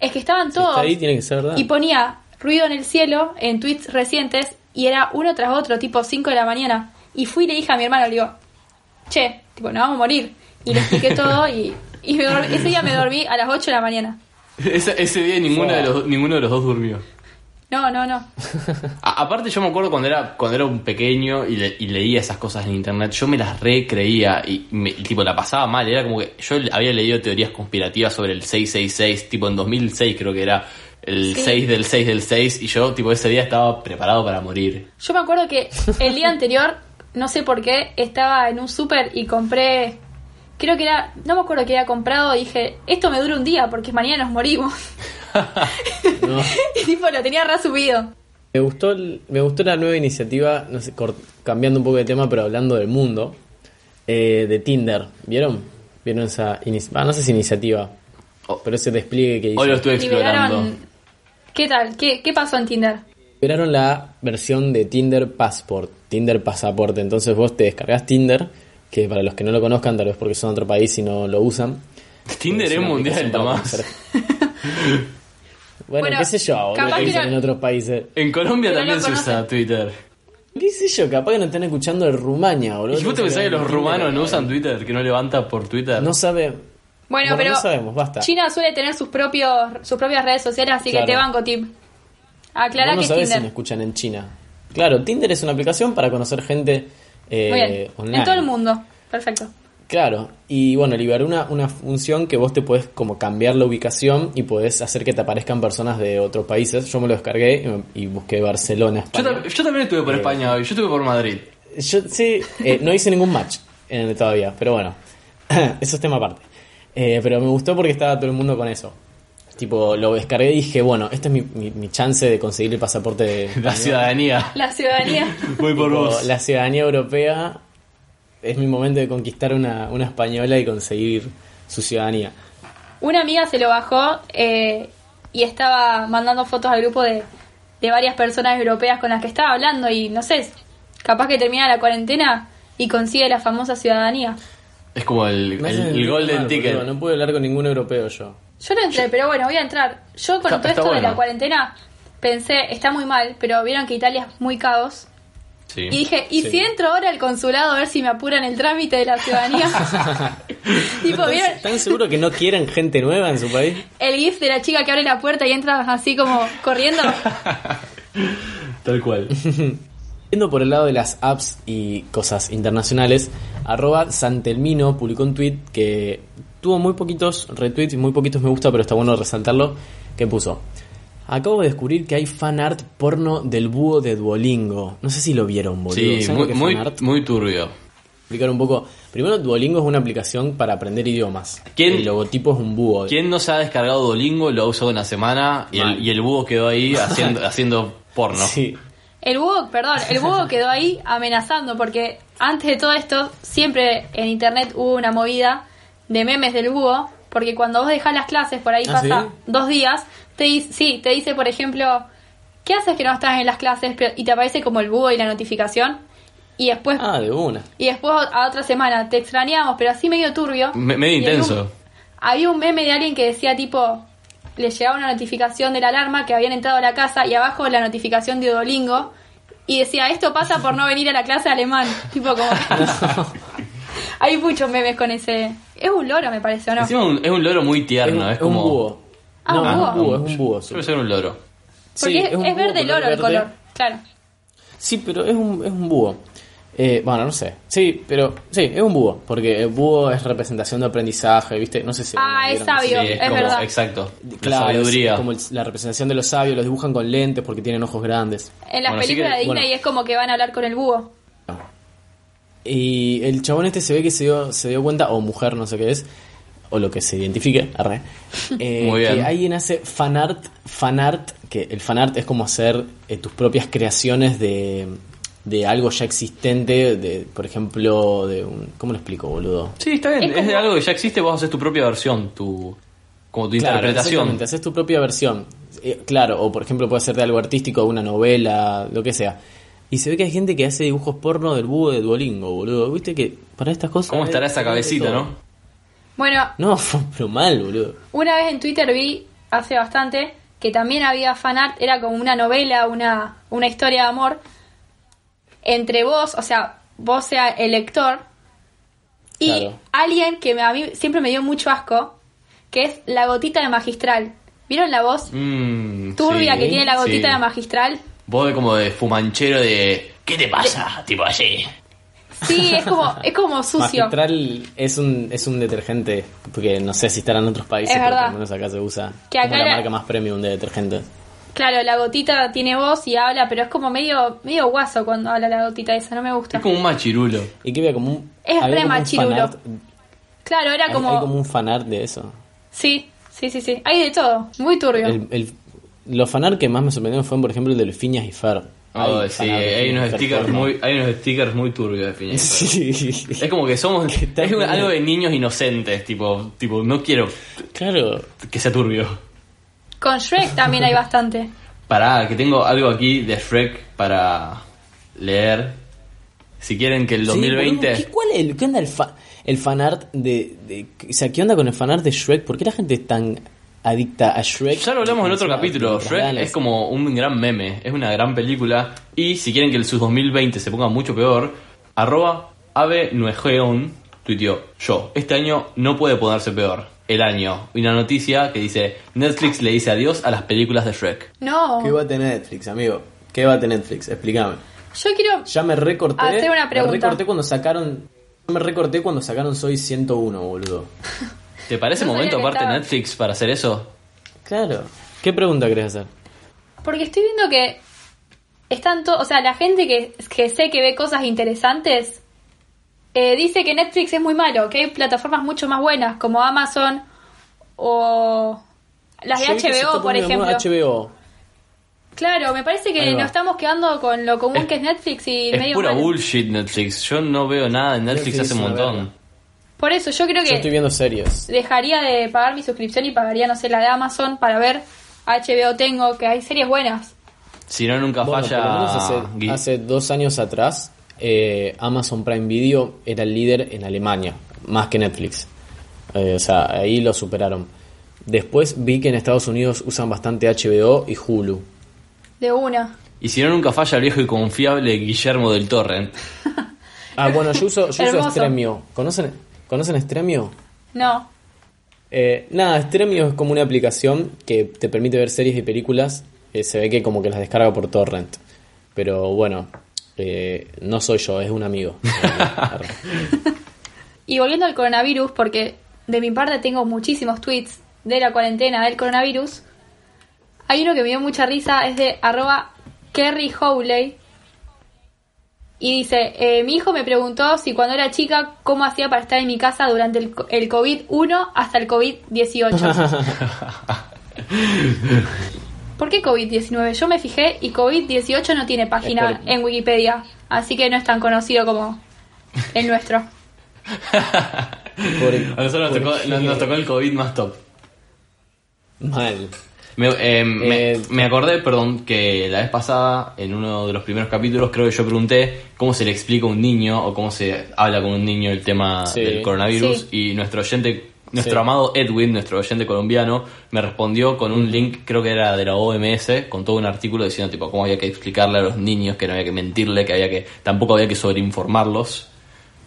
S5: Es que estaban
S4: Si
S5: todos.
S4: está ahí, tiene que ser verdad.
S5: Y ponía ruido en el cielo en tweets recientes y era uno tras otro, tipo 5 de la mañana. Y fui y le dije a mi hermano, le digo, che, tipo, nos vamos a morir. Y le expliqué todo y, y me dormí- ese día me dormí a las 8 de la mañana.
S3: Ese, ese día ninguno de, los, ninguno de los dos durmió.
S5: No, no, no.
S3: A- aparte yo me acuerdo cuando era cuando era un pequeño y, le- y leía esas cosas en internet, yo me las recreía y, me- y, tipo la pasaba mal, era como que yo había leído teorías conspirativas sobre el 666, tipo en 2006 creo que era el
S5: Sí.
S3: 6 del 6 del 6 y yo tipo ese día estaba preparado para morir.
S5: Yo me acuerdo que el día anterior, no sé por qué, estaba en un súper y compré, creo que era, no me acuerdo qué había comprado, dije, esto me dura un día porque mañana nos morimos. Y tipo, lo tenía resubido.
S4: Me gustó, me gustó la nueva iniciativa, no sé, cambiando un poco de tema, pero hablando del mundo, eh, de Tinder. ¿Vieron? ¿Vieron esa iniciativa? no sé si iniciativa,
S3: Oh,
S4: pero ese despliegue que hizo.
S3: hoy lo estuve explorando.
S5: Liberaron... ¿Qué tal? ¿Qué, ¿Qué pasó en Tinder?
S4: Liberaron la versión de Tinder Passport, Tinder Pasaporte. Entonces vos te descargas Tinder, que para los que no lo conozcan, tal vez porque son de otro país y no lo usan.
S3: Tinder es mundial, Tomás.
S4: bueno,
S5: Bueno,
S4: qué sé yo, boludo,
S5: capaz
S4: que
S5: no-
S4: en otros países.
S3: En Colombia también
S5: no
S3: se usa Twitter.
S4: ¿Qué sé yo? Capaz que no están escuchando de Rumania, boludo.
S3: ¿Y vos te pensás que los rumanos no usan Twitter, que no levanta por Twitter?
S4: No sabe.
S5: Bueno,
S4: Bueno,
S5: pero
S4: no sabemos, basta.
S5: China suele tener sus propios sus propias redes sociales, así
S4: Claro.
S5: que te banco, Tip. Aclara
S4: no
S5: que es
S4: sabés si me escuchan en China. Claro, Tinder es una aplicación para conocer gente eh,
S5: Muy bien.
S4: online.
S5: En todo el mundo. Perfecto.
S4: Claro, y bueno, liberó una, una función que vos te podés como cambiar la ubicación y podés hacer que te aparezcan personas de otros países. Yo me lo descargué y, me- y busqué Barcelona,
S3: Yo,
S4: España.
S3: tam- yo también estuve por
S4: Eh.
S3: España hoy, yo estuve por Madrid.
S4: Yo sí, eh, no hice ningún match en, todavía, pero bueno, eso es tema aparte. Eh, pero me gustó porque estaba todo el mundo con eso. Tipo, lo descargué y dije, bueno, esta es mi, mi- mi chance de conseguir el pasaporte de
S3: La ciudadanía.
S5: La ciudadanía.
S3: Voy por
S4: Tipo,
S3: vos.
S4: La ciudadanía europea es mi momento de conquistar una, una española y conseguir su ciudadanía.
S5: Una amiga se lo bajó eh, y estaba mandando fotos al grupo de, de varias personas europeas con las que estaba hablando y no sé, capaz que termina la cuarentena y consigue la famosa ciudadanía.
S3: Es como el, el- el golden
S4: mal,
S3: ticket.
S4: boludo, No pude hablar con ningún europeo yo.
S5: Yo no entré, pero bueno, voy a entrar. Yo con
S3: Está-
S5: todo esto de la cuarentena pensé, está muy mal, pero vieron que Italia es muy caos.
S3: Sí.
S5: Y dije, ¿y
S4: Sí.
S5: si entro ahora al consulado a ver si me apuran el trámite de la ciudadanía? tipo, ¿vieron
S4: ¿Están seguros que no quieren gente nueva en su país?
S5: el gif de la chica que abre la puerta y entra así como corriendo?
S3: Tal cual.
S4: Yendo por el lado de las apps y cosas internacionales, arroba Santelmino publicó un tweet que tuvo muy poquitos retweets y muy poquitos me gusta, pero está bueno resaltarlo, que puso. Acabo de descubrir que hay fan art porno del búho de Duolingo. No sé si lo vieron, boludo.
S3: Sí,
S4: ¿Saben
S3: muy, muy, turbio.
S4: Explicar un poco. Primero, Duolingo es una aplicación para aprender idiomas.
S3: ¿Quién-
S4: El logotipo es un búho.
S3: ¿Quién no se ha descargado Duolingo lo ha usado una semana y
S4: Mal.
S3: el, y el búho quedó ahí haciendo, haciendo porno?
S4: Sí.
S5: El búho, perdón, el búho quedó ahí amenazando porque antes de todo esto siempre en internet hubo una movida de memes del búho porque cuando vos dejás las clases por ahí
S4: ¿Ah,
S5: pasa
S4: sí?
S5: dos días, te sí, te dice por ejemplo, ¿qué haces que no estás en las clases? Y te aparece como el búho y la notificación y después
S4: Ah, de una.
S5: y después a otra semana te extrañamos, pero así medio turbio.
S3: Me- medio
S5: un-
S3: intenso.
S5: Había un meme de alguien que decía tipo le llegaba una notificación de la alarma que habían entrado a la casa y abajo la notificación de Duolingo y decía esto pasa por no venir a la clase de alemán. tipo como Hay muchos memes con ese. Es un loro, me parece, ¿o no?
S3: Encima un- es un loro muy
S4: Es,
S3: tierno, es,
S4: es un
S3: como.
S4: búho.
S5: Ah,
S4: no,
S5: un
S4: es
S5: búho.
S4: un búho, es un búho. sí.
S3: Suele ser un loro.
S5: Porque
S4: Sí,
S5: es,
S4: un
S5: es
S4: búho
S5: verde el
S4: color
S5: loro el
S4: verde.
S5: color. Claro.
S4: Sí, pero es un, es un búho. Eh, bueno, no sé. Sí, pero sí, es un búho. Porque el búho es representación de aprendizaje, ¿viste? No sé si.
S5: Ah, es
S4: vieron
S5: sabio.
S3: Sí,
S5: es
S3: como-
S5: verdad.
S3: Exacto.
S4: Claro,
S3: la
S4: es como la representación de los sabios, los dibujan con lentes porque tienen ojos grandes.
S5: En las
S3: Bueno,
S5: películas
S3: que,
S5: de Disney
S4: bueno.
S5: es como que van a hablar con el búho.
S4: Y el chabón este se ve que se dio, se dio cuenta, o mujer, no sé qué es, o lo que se identifique, arre, eh,
S3: Muy bien.
S4: que alguien hace fanart, fanart, que el fanart es como hacer eh, tus propias creaciones de, de algo ya existente, de, por ejemplo, de un... ¿Cómo lo explico, boludo?
S3: Sí, está bien.
S5: Es
S3: Es,
S5: como-
S3: de algo que ya existe, vos haces tu propia versión, tu. Como tu
S4: Claro,
S3: interpretación.
S4: exactamente, haces tu propia versión. Eh, claro, o por ejemplo puede ser de algo artístico, una novela, lo que sea. Y se ve que hay gente que hace dibujos porno del búho de Duolingo, boludo. ¿Viste que para estas cosas...
S3: ¿Cómo estará esa cabecita, no?
S5: Bueno,
S4: No, pero mal, boludo.
S5: una vez en Twitter vi, hace bastante, que también había fanart, era como una novela, una, una historia de amor, entre vos, o sea, vos sea el lector, y
S4: Claro.
S5: alguien que me- a mí siempre me dio mucho asco, que es la gotita de magistral. ¿Vieron la voz
S3: Mm,
S5: turbia
S3: sí,
S5: que tiene la gotita
S3: sí.
S5: de magistral?
S3: Vos de como de fumanchero de. ¿Qué te pasa? Tipo así.
S5: Sí, es como, es como sucio.
S4: Magistral es un, es un detergente, porque no sé si estará en otros países,
S5: Es
S4: pero por lo menos acá se usa
S5: Que acá
S4: como la
S5: la-
S4: marca más premium de detergentes.
S5: Claro, la gotita tiene voz y habla, pero es como medio, medio guaso cuando habla la gotita esa, no me gusta.
S3: Es como un machirulo.
S4: Y que había como un...
S5: Es
S4: había
S5: re
S4: como un
S5: machirulo.
S4: fanart-
S5: Claro, era
S4: hay-
S5: como...
S4: hay como un fanart de eso.
S5: Sí, sí, sí, sí. Hay de todo. Muy turbio.
S4: El, el- los fanart que más me sorprendieron fueron, por ejemplo, el de los Fiñas y Fer.
S3: Oh,
S4: Hay
S3: sí,
S4: fanart de
S3: hay
S4: Phineas
S3: unos
S4: Ferb
S3: stickers
S4: porno.
S3: muy, hay unos stickers muy turbios de Phineas.
S4: Sí.
S3: Es como que somos
S4: Que está
S3: es algo de niños inocentes, tipo, tipo, no quiero
S4: Claro.
S3: que sea turbio.
S5: Con Shrek también hay bastante.
S3: Pará, que tengo algo aquí de Shrek para leer. Si quieren que el
S4: Sí,
S3: 2020
S4: boludo, ¿qué, cuál es ¿Qué onda el, fa- el fanart de, de... O sea, ¿qué onda con el fanart de Shrek? ¿Por qué la gente es tan adicta a Shrek?
S3: Ya lo hablamos en otro capítulo. Shrek
S4: ganas.
S3: es como un gran meme, es una gran película. Y si quieren que el sus 2020 se ponga mucho peor, arroba ave tuiteó yo. Este año no puede ponerse peor. El año. Y una noticia que dice Netflix le dice adiós a las películas de Shrek.
S5: No.
S4: ¿Qué va a tener Netflix, amigo? ¿Qué va a tener Netflix? Explícame.
S5: Yo quiero...
S4: Ya me recorté.
S5: Hacer una pregunta.
S4: Me recorté cuando sacaron. Yo me recorté cuando sacaron Soy 101, boludo.
S3: ¿Te parece
S5: No
S3: momento aparte
S5: estaba.
S3: Netflix para hacer eso?
S4: Claro. ¿Qué pregunta querés hacer?
S5: Porque estoy viendo que están todos... O sea, la gente que, que sé que ve cosas interesantes eh, dice que Netflix es muy malo, que hay plataformas mucho más buenas como Amazon o las de
S4: Yo
S5: HBO, por ejemplo.
S4: HBO.
S5: Claro, me parece que nos estamos quedando con lo común
S3: Es-
S5: que es Netflix y
S3: Es
S5: medio
S3: pura
S5: mal.
S3: bullshit Netflix. Yo no veo nada en Netflix,
S4: Netflix
S3: hace un montón.
S5: Por eso yo creo
S4: Yo estoy
S5: que
S4: viendo series.
S5: dejaría de pagar mi suscripción y pagaría, no sé, la de Amazon para ver HBO tengo, que hay series buenas.
S3: Si no, nunca
S4: Bueno,
S3: falla.
S4: hace dos años atrás, eh, Amazon Prime Video era el líder en Alemania, más que Netflix. Eh, o sea, ahí lo superaron. Después vi que en Estados Unidos usan bastante HBO y Hulu.
S5: De una.
S3: Y si no, nunca falla el viejo y confiable Guillermo del Torrent.
S4: Ah, bueno, yo uso, yo uso. Stremio. ¿Conocen, ¿Conocen Stremio?
S5: No.
S4: Eh, nada, Stremio es como una aplicación que te permite ver series y películas. eh, se ve que como que las descarga por torrent. Pero bueno, eh, no soy yo, es un amigo.
S5: Y volviendo al coronavirus, porque de mi parte tengo muchísimos tweets de la cuarentena del coronavirus. Hay uno que me dio mucha risa, es de arroba Kerry Howley. Y dice, eh, mi hijo me preguntó si cuando era chica cómo hacía para estar en mi casa durante el, el COVID-1 hasta el COVID-18. ¿Por qué COVID-19? Yo me fijé y COVID-18 no tiene página
S4: por-
S5: en Wikipedia, así que no es tan conocido como el nuestro.
S4: Por-
S3: A nosotros nos tocó,
S4: porque-
S3: nos, nos tocó el COVID más top.
S4: Mal.
S3: Me, eh, me-
S4: Eh,
S3: me acordé, perdón, que la vez pasada, en uno de los primeros capítulos, creo que yo pregunté cómo se le explica a un niño o cómo se habla con un niño el tema
S4: Sí.
S3: del coronavirus. Y nuestro oyente, nuestro
S4: Sí.
S3: amado Edwin, nuestro oyente colombiano, me respondió con un link, creo que era de la OMS, con todo un artículo diciendo tipo cómo había que explicarle a los niños, que no había que mentirle, que había que tampoco había que sobreinformarlos.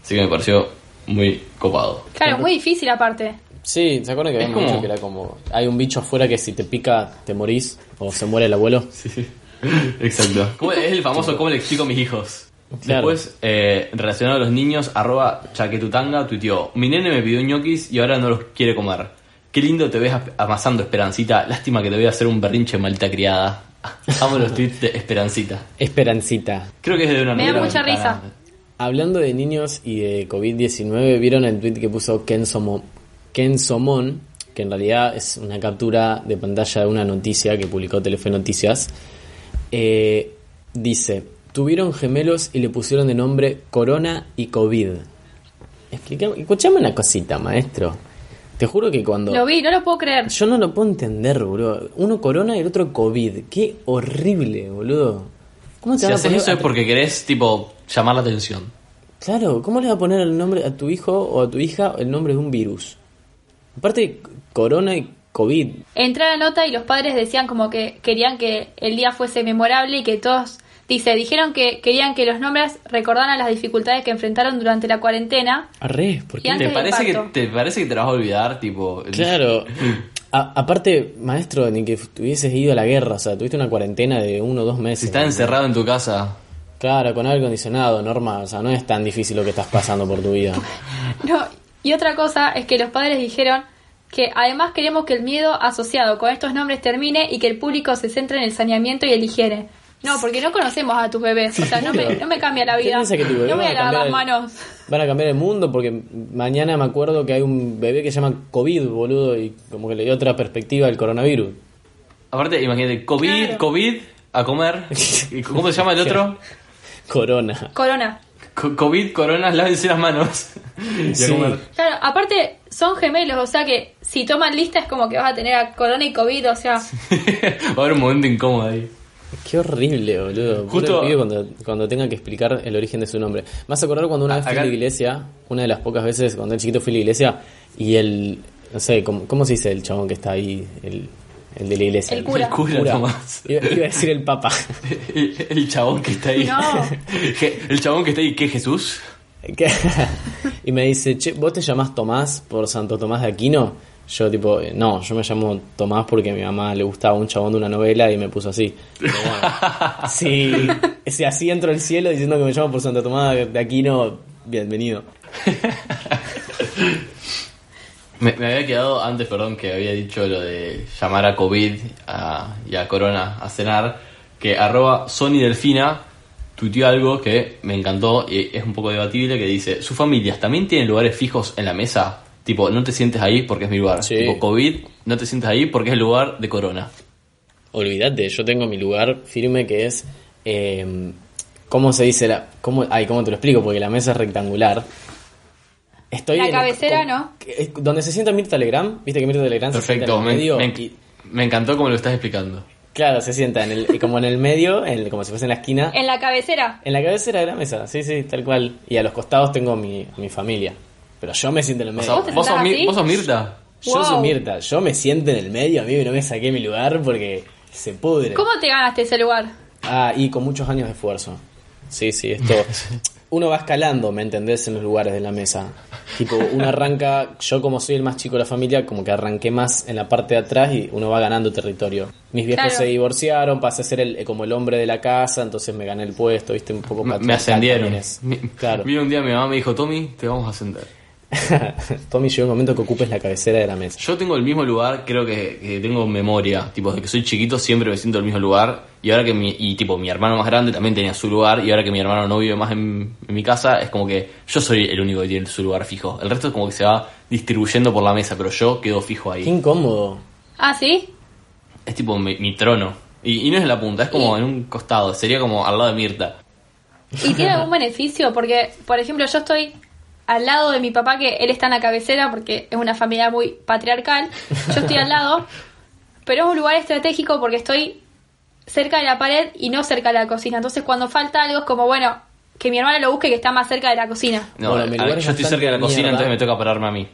S3: Así que me pareció muy copado.
S5: Claro, muy difícil aparte.
S4: Sí, ¿se acuerdan que habíamos
S3: como-
S4: dicho que era como... Hay un bicho afuera que si te pica te morís o se muere el abuelo?
S3: Exacto. ¿Cómo- es el famoso cómo le explico a mis hijos.
S4: Claro.
S3: Después, eh, relacionado a los niños, arroba chaquetutanga tuiteó, mi nene me pidió ñoquis y ahora no los quiere comer. Qué lindo te ves amasando, Esperancita. Lástima que te voy a hacer un berrinche maldita criada. Amo los tweets de Esperancita.
S4: Esperancita.
S3: Creo que es de una
S5: Me da mucha
S3: mexicana.
S4: Hablando de niños y de COVID-19, ¿vieron el tweet que puso Ken, Somo- Ken Somón? Que en realidad es una captura de pantalla de una noticia que publicó Telefe Noticias. Eh, dice, tuvieron gemelos y le pusieron de nombre Corona y COVID. Explica- escuchame una cosita, maestro. Te juro que cuando...
S5: Lo vi, no lo puedo creer.
S4: Yo no lo puedo entender, boludo. Uno corona y el otro COVID. Qué horrible, boludo. ¿Cómo te
S3: Si
S4: van a
S3: haces
S4: poner
S3: eso
S4: a
S3: es porque querés, tipo, llamar la atención.
S4: Claro, ¿cómo le vas a poner el nombre a tu hijo o a tu hija el nombre de un virus? Aparte, corona y COVID.
S5: Entré a la nota y los padres decían como que querían que el día fuese memorable y que todos, dice, dijeron que querían que los nombres recordaran las dificultades que enfrentaron durante la cuarentena.
S4: Arre, ¿por
S5: Y
S4: qué?
S3: ¿Te parece, que. ¿Te parece que te vas a olvidar? Tipo,
S4: Claro. A- aparte, maestro, ni que hubieses ido a la guerra, o sea, tuviste una cuarentena de uno o dos meses.
S3: Si estás encerrado en tu casa,
S4: Claro, con aire acondicionado, normal, o sea, no es tan difícil lo que estás pasando por tu vida.
S5: No, y otra cosa es que los padres dijeron que además queremos que el miedo asociado con estos nombres termine y que el público se centre en el saneamiento y el higiene. No, porque no conocemos a tus bebés, o sea, no me, no me cambia la
S4: ¿Qué
S5: vida.
S4: que tu bebé
S5: No voy
S4: va
S5: a lavar las manos.
S4: Van a cambiar el mundo porque mañana me acuerdo que hay un bebé que se llama COVID, boludo, y como que le dio otra perspectiva al coronavirus.
S3: aparte, imagínate, COVID,
S5: Claro.
S3: COVID, a comer. ¿Y ¿Cómo se llama el otro?
S4: Corona.
S5: Corona.
S3: Co- COVID, coronas, lávense las manos. Y a
S4: Sí.
S3: comer.
S5: Claro, aparte son gemelos, o sea que si toman lista es como que vas a tener a Corona y COVID, o sea,
S3: Va a haber un momento incómodo ahí.
S4: Qué horrible, boludo.
S3: Justo-
S4: cuando, cuando tenga que explicar el origen de su nombre. Me vas a acordar cuando una
S3: A-
S4: vez fui a la iglesia, una de las pocas veces cuando era chiquito fui a la iglesia, y el, no sé, ¿cómo, cómo se dice el chabón que está ahí, el, el de la iglesia?
S5: El cura.
S3: El cura, Tomás.
S4: Iba, iba a decir el papa.
S3: El, el chabón que está ahí.
S5: No.
S3: El chabón que está ahí, ¿qué Jesús?
S4: Que- y me dice, che, ¿vos te llamás Tomás por Santo Tomás de Aquino? Yo tipo, eh, no, yo me llamo Tomás porque a mi mamá le gustaba un chabón de una novela y me puso así. Pero bueno, sí, si así entro al cielo diciendo que me llamo por Santo Tomás de Aquino, bienvenido.
S3: Me, me había quedado antes, perdón, que había dicho lo de llamar a COVID a- y a Corona a cenar, que arroba Sony Delfina tuiteó algo que me encantó y es un poco debatible, que dice, ¿sus familias también tienen lugares fijos en la mesa? Tipo, no te sientes ahí porque es mi lugar.
S4: Sí.
S3: Tipo, COVID, no te sientes ahí porque es el lugar de Corona.
S4: Olvídate, yo tengo mi lugar firme que es. Eh, ¿Cómo se dice la.? Cómo, ay, ¿cómo te lo explico? Porque la mesa es rectangular. Estoy
S5: La
S4: en-
S5: cabecera,
S4: con-
S5: ¿no?
S4: que- Donde se sienta Mirta Legrand, viste que Mirta Legrand se
S3: Perfecto,
S4: sienta en
S3: me,
S4: el medio.
S3: me-
S4: y-
S3: me encantó como lo estás explicando.
S4: claro, se sienta en el, como en el medio, en el- como si fuese en la esquina.
S5: en la cabecera.
S4: En la cabecera de la mesa, sí, sí, tal cual. Y a los costados tengo mi, mi familia. Pero yo me siento en el
S3: O
S4: medio.
S3: sea,
S5: ¿Vos te
S3: ¿vos, sos
S5: sentás
S3: Mi-
S5: así?
S3: vos sos Mirta.
S4: Yo
S5: Wow.
S4: soy Mirta, yo me siento en el medio, a mí no me saqué mi lugar porque se pudre.
S5: ¿Cómo te ganaste ese lugar?
S4: Ah, y con muchos años de esfuerzo. Sí, sí, esto. Uno va escalando, ¿me entendés? En los lugares de la mesa. Tipo, uno arranca, yo como soy el más chico de la familia, como que arranqué más en la parte de atrás y uno va ganando territorio. Mis viejos
S5: Claro.
S4: se divorciaron, pasé a ser el, eh, como el hombre de la casa, entonces me gané el puesto, viste, un poco
S3: Me, me ascendieron. Mi-
S4: Claro.
S3: Vino un día mi mamá me dijo, Tommy, te vamos a ascender.
S4: Tommy, llegó un momento que ocupes la cabecera de la mesa.
S3: Yo tengo el mismo lugar, creo que, que tengo memoria, tipo, desde que soy chiquito siempre me siento en el mismo lugar y ahora que mi, y tipo, mi hermano más grande también tenía su lugar y ahora que mi hermano no vive más en, en mi casa, es como que yo soy el único que tiene su lugar fijo. El resto es como que se va distribuyendo por la mesa, pero yo quedo fijo
S4: Qué
S3: ahí.
S4: incómodo.
S5: Ah, ¿sí?
S3: Es tipo mi, mi trono. Y, y no es en la punta, es como en un costado, sería como al lado de Mirta.
S5: ¿Y tiene algún beneficio? Porque, por ejemplo, yo estoy al lado de mi papá, que él está en la cabecera porque es una familia muy patriarcal. Yo estoy al lado pero es un lugar estratégico porque estoy cerca de la pared y no cerca de la cocina. Entonces cuando falta algo es como, bueno, que mi hermana lo busque que está más cerca de la cocina.
S3: No,
S4: Bueno, mi lugar es
S3: yo estoy cerca de la cocina,
S4: mierda.
S3: entonces me toca pararme a mí.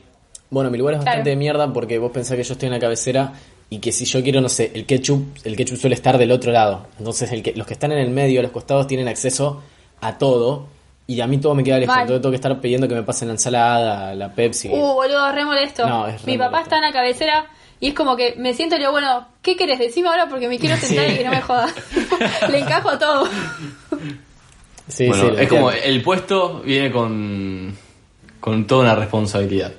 S4: Bueno, mi lugar es
S5: Claro.
S4: bastante de mierda porque vos pensás que yo estoy en la cabecera y que si yo quiero, no sé, el ketchup, el ketchup suele estar del otro lado. Entonces el que, los que están en el medio, a los costados, tienen acceso a todo y a mí todo me queda lejos.
S5: Mal.
S4: Entonces tengo que estar pidiendo que me pasen la ensalada, la Pepsi.
S5: Uh, boludo, re molesto.
S4: No, es re
S5: Mi papá
S4: molesto.
S5: está en la cabecera y es como que me siento y digo, bueno, ¿qué querés? Decime ahora porque me quiero sentar
S4: Sí.
S5: y que no me jodas. le encajo todo.
S4: Sí,
S3: bueno,
S4: sí,
S3: es como el puesto viene con, con toda una responsabilidad.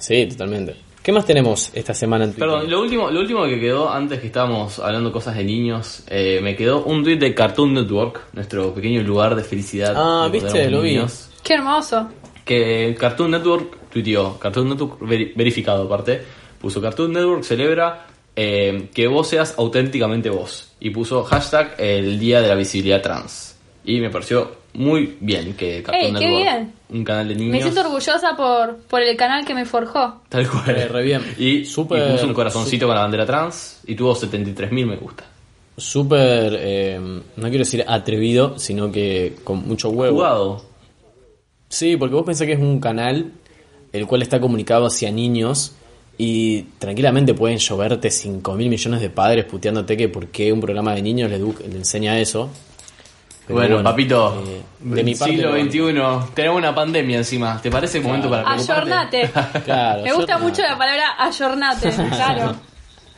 S4: Sí, totalmente. ¿Qué más tenemos esta semana en Twitter?
S3: Perdón, lo último, lo último que quedó antes que estábamos hablando cosas de niños, eh, me quedó un tweet de Cartoon Network, nuestro pequeño lugar de felicidad.
S4: Ah,
S3: de
S4: viste, lo vi.
S5: Qué hermoso.
S3: Que Cartoon Network tuiteó, Cartoon Network veri- verificado aparte, puso Cartoon Network celebra eh, que vos seas auténticamente vos. Y puso hashtag el día de la visibilidad trans. Y me pareció muy bien que Cartoon
S5: Ey, qué
S3: Network,
S5: bien.
S3: Un canal de niños.
S5: Me siento orgullosa por, por el canal que me forjó.
S3: Tal cual.
S4: Eh, re bien.
S3: Y,
S4: Súper-
S3: y puso un corazoncito con la bandera trans y tuvo 73.000 me gusta.
S4: Súper, eh, no quiero decir atrevido, sino que con mucho huevo.
S3: Jugado.
S4: Sí, porque vos pensás que es un canal el cual está comunicado hacia niños y tranquilamente pueden lloverte 5 mil millones de padres puteándote que por qué un programa de niños le, edu- le enseña eso. Pero
S3: Bueno, papito,
S4: eh, de mi parte...
S3: siglo
S4: lo-
S3: XXI, tenemos una pandemia encima. ¿Te parece el momento para preocuparte?
S5: Ayornate.
S4: Claro,
S5: Me gusta mucho la palabra ayornate, claro.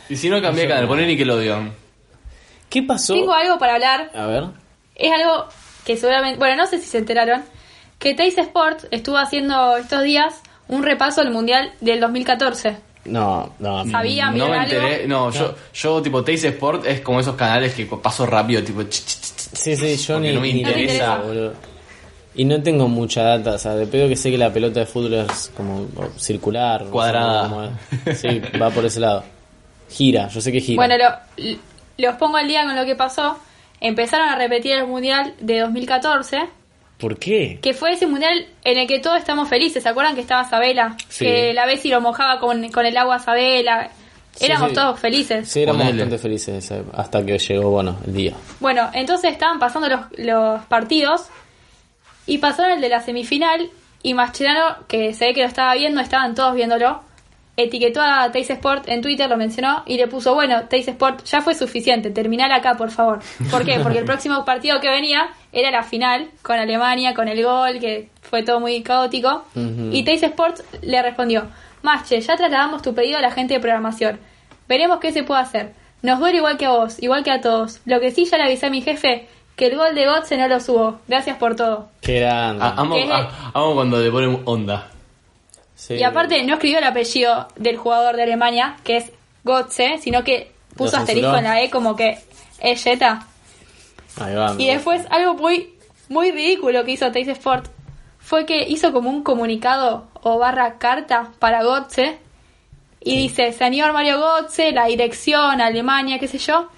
S3: Y si no, cambié de canal, poné Nickelodeon.
S4: ¿Qué pasó?
S5: Tengo algo para hablar.
S4: A ver.
S5: Es algo que seguramente, bueno, no sé si se enteraron, que Teis Sports estuvo haciendo estos días un repaso del Mundial del 2014.
S4: No, no.
S5: ¿Sabía?
S3: No
S5: ¿Vieron
S3: me enteré. No, yo, yo tipo, Taste Sport es como esos canales que paso rápido, tipo. ch, ch, ch, ch.
S4: Sí, sí, yo ni,
S3: no me
S4: ni
S3: interesa.
S4: boludo. Y no tengo mucha data, o sea, de pedo que sé que la pelota de fútbol es como circular. no sé
S3: Cuadrada.
S4: Sí, va por ese lado. Gira, yo sé que gira.
S5: Bueno, lo- los pongo al día con lo que pasó. Empezaron a repetir el Mundial de 2014,
S4: ¿Por qué?
S5: que fue ese Mundial en el que todos estamos felices. ¿Se acuerdan que estaba Sabela?
S4: Sí.
S5: Que la Bessi lo mojaba con, con el agua Sabela. Éramos
S4: sí.
S5: todos felices.
S4: Sí, éramos
S3: Ponele.
S4: bastante felices hasta que llegó, bueno, el día.
S5: Bueno, entonces estaban pasando los, los partidos y pasaron el de la semifinal y Mascherano, que se ve que lo estaba viendo, estaban todos viéndolo, etiquetó a Teis Sport en Twitter, lo mencionó y le puso, bueno, Teis Sport ya fue suficiente, terminar acá, por favor. ¿Por qué? Porque el próximo partido que venía era la final con Alemania, con el gol, que fue todo muy caótico. Y Teis Sport le respondió, Masche, ya trasladamos tu pedido a la gente de programación. Veremos qué se puede hacer. Nos duele igual que a vos, igual que a todos. Lo que sí ya le avisé a mi jefe que el gol de Gotze no lo subo. Gracias por todo.
S4: Qué grande.
S3: Ah, amo, ah, amo cuando le ponen onda.
S4: Sí.
S5: Y aparte no escribió el apellido del jugador de Alemania, que es Gotze, sino que puso asterisco en la E como que es Jetta.
S4: Ahí va,
S5: Y después algo muy, muy ridículo que hizo Teis Sport fue que hizo como un comunicado o barra carta para Gotze y dice, señor Mario Gotze, la dirección, Alemania, qué sé yo,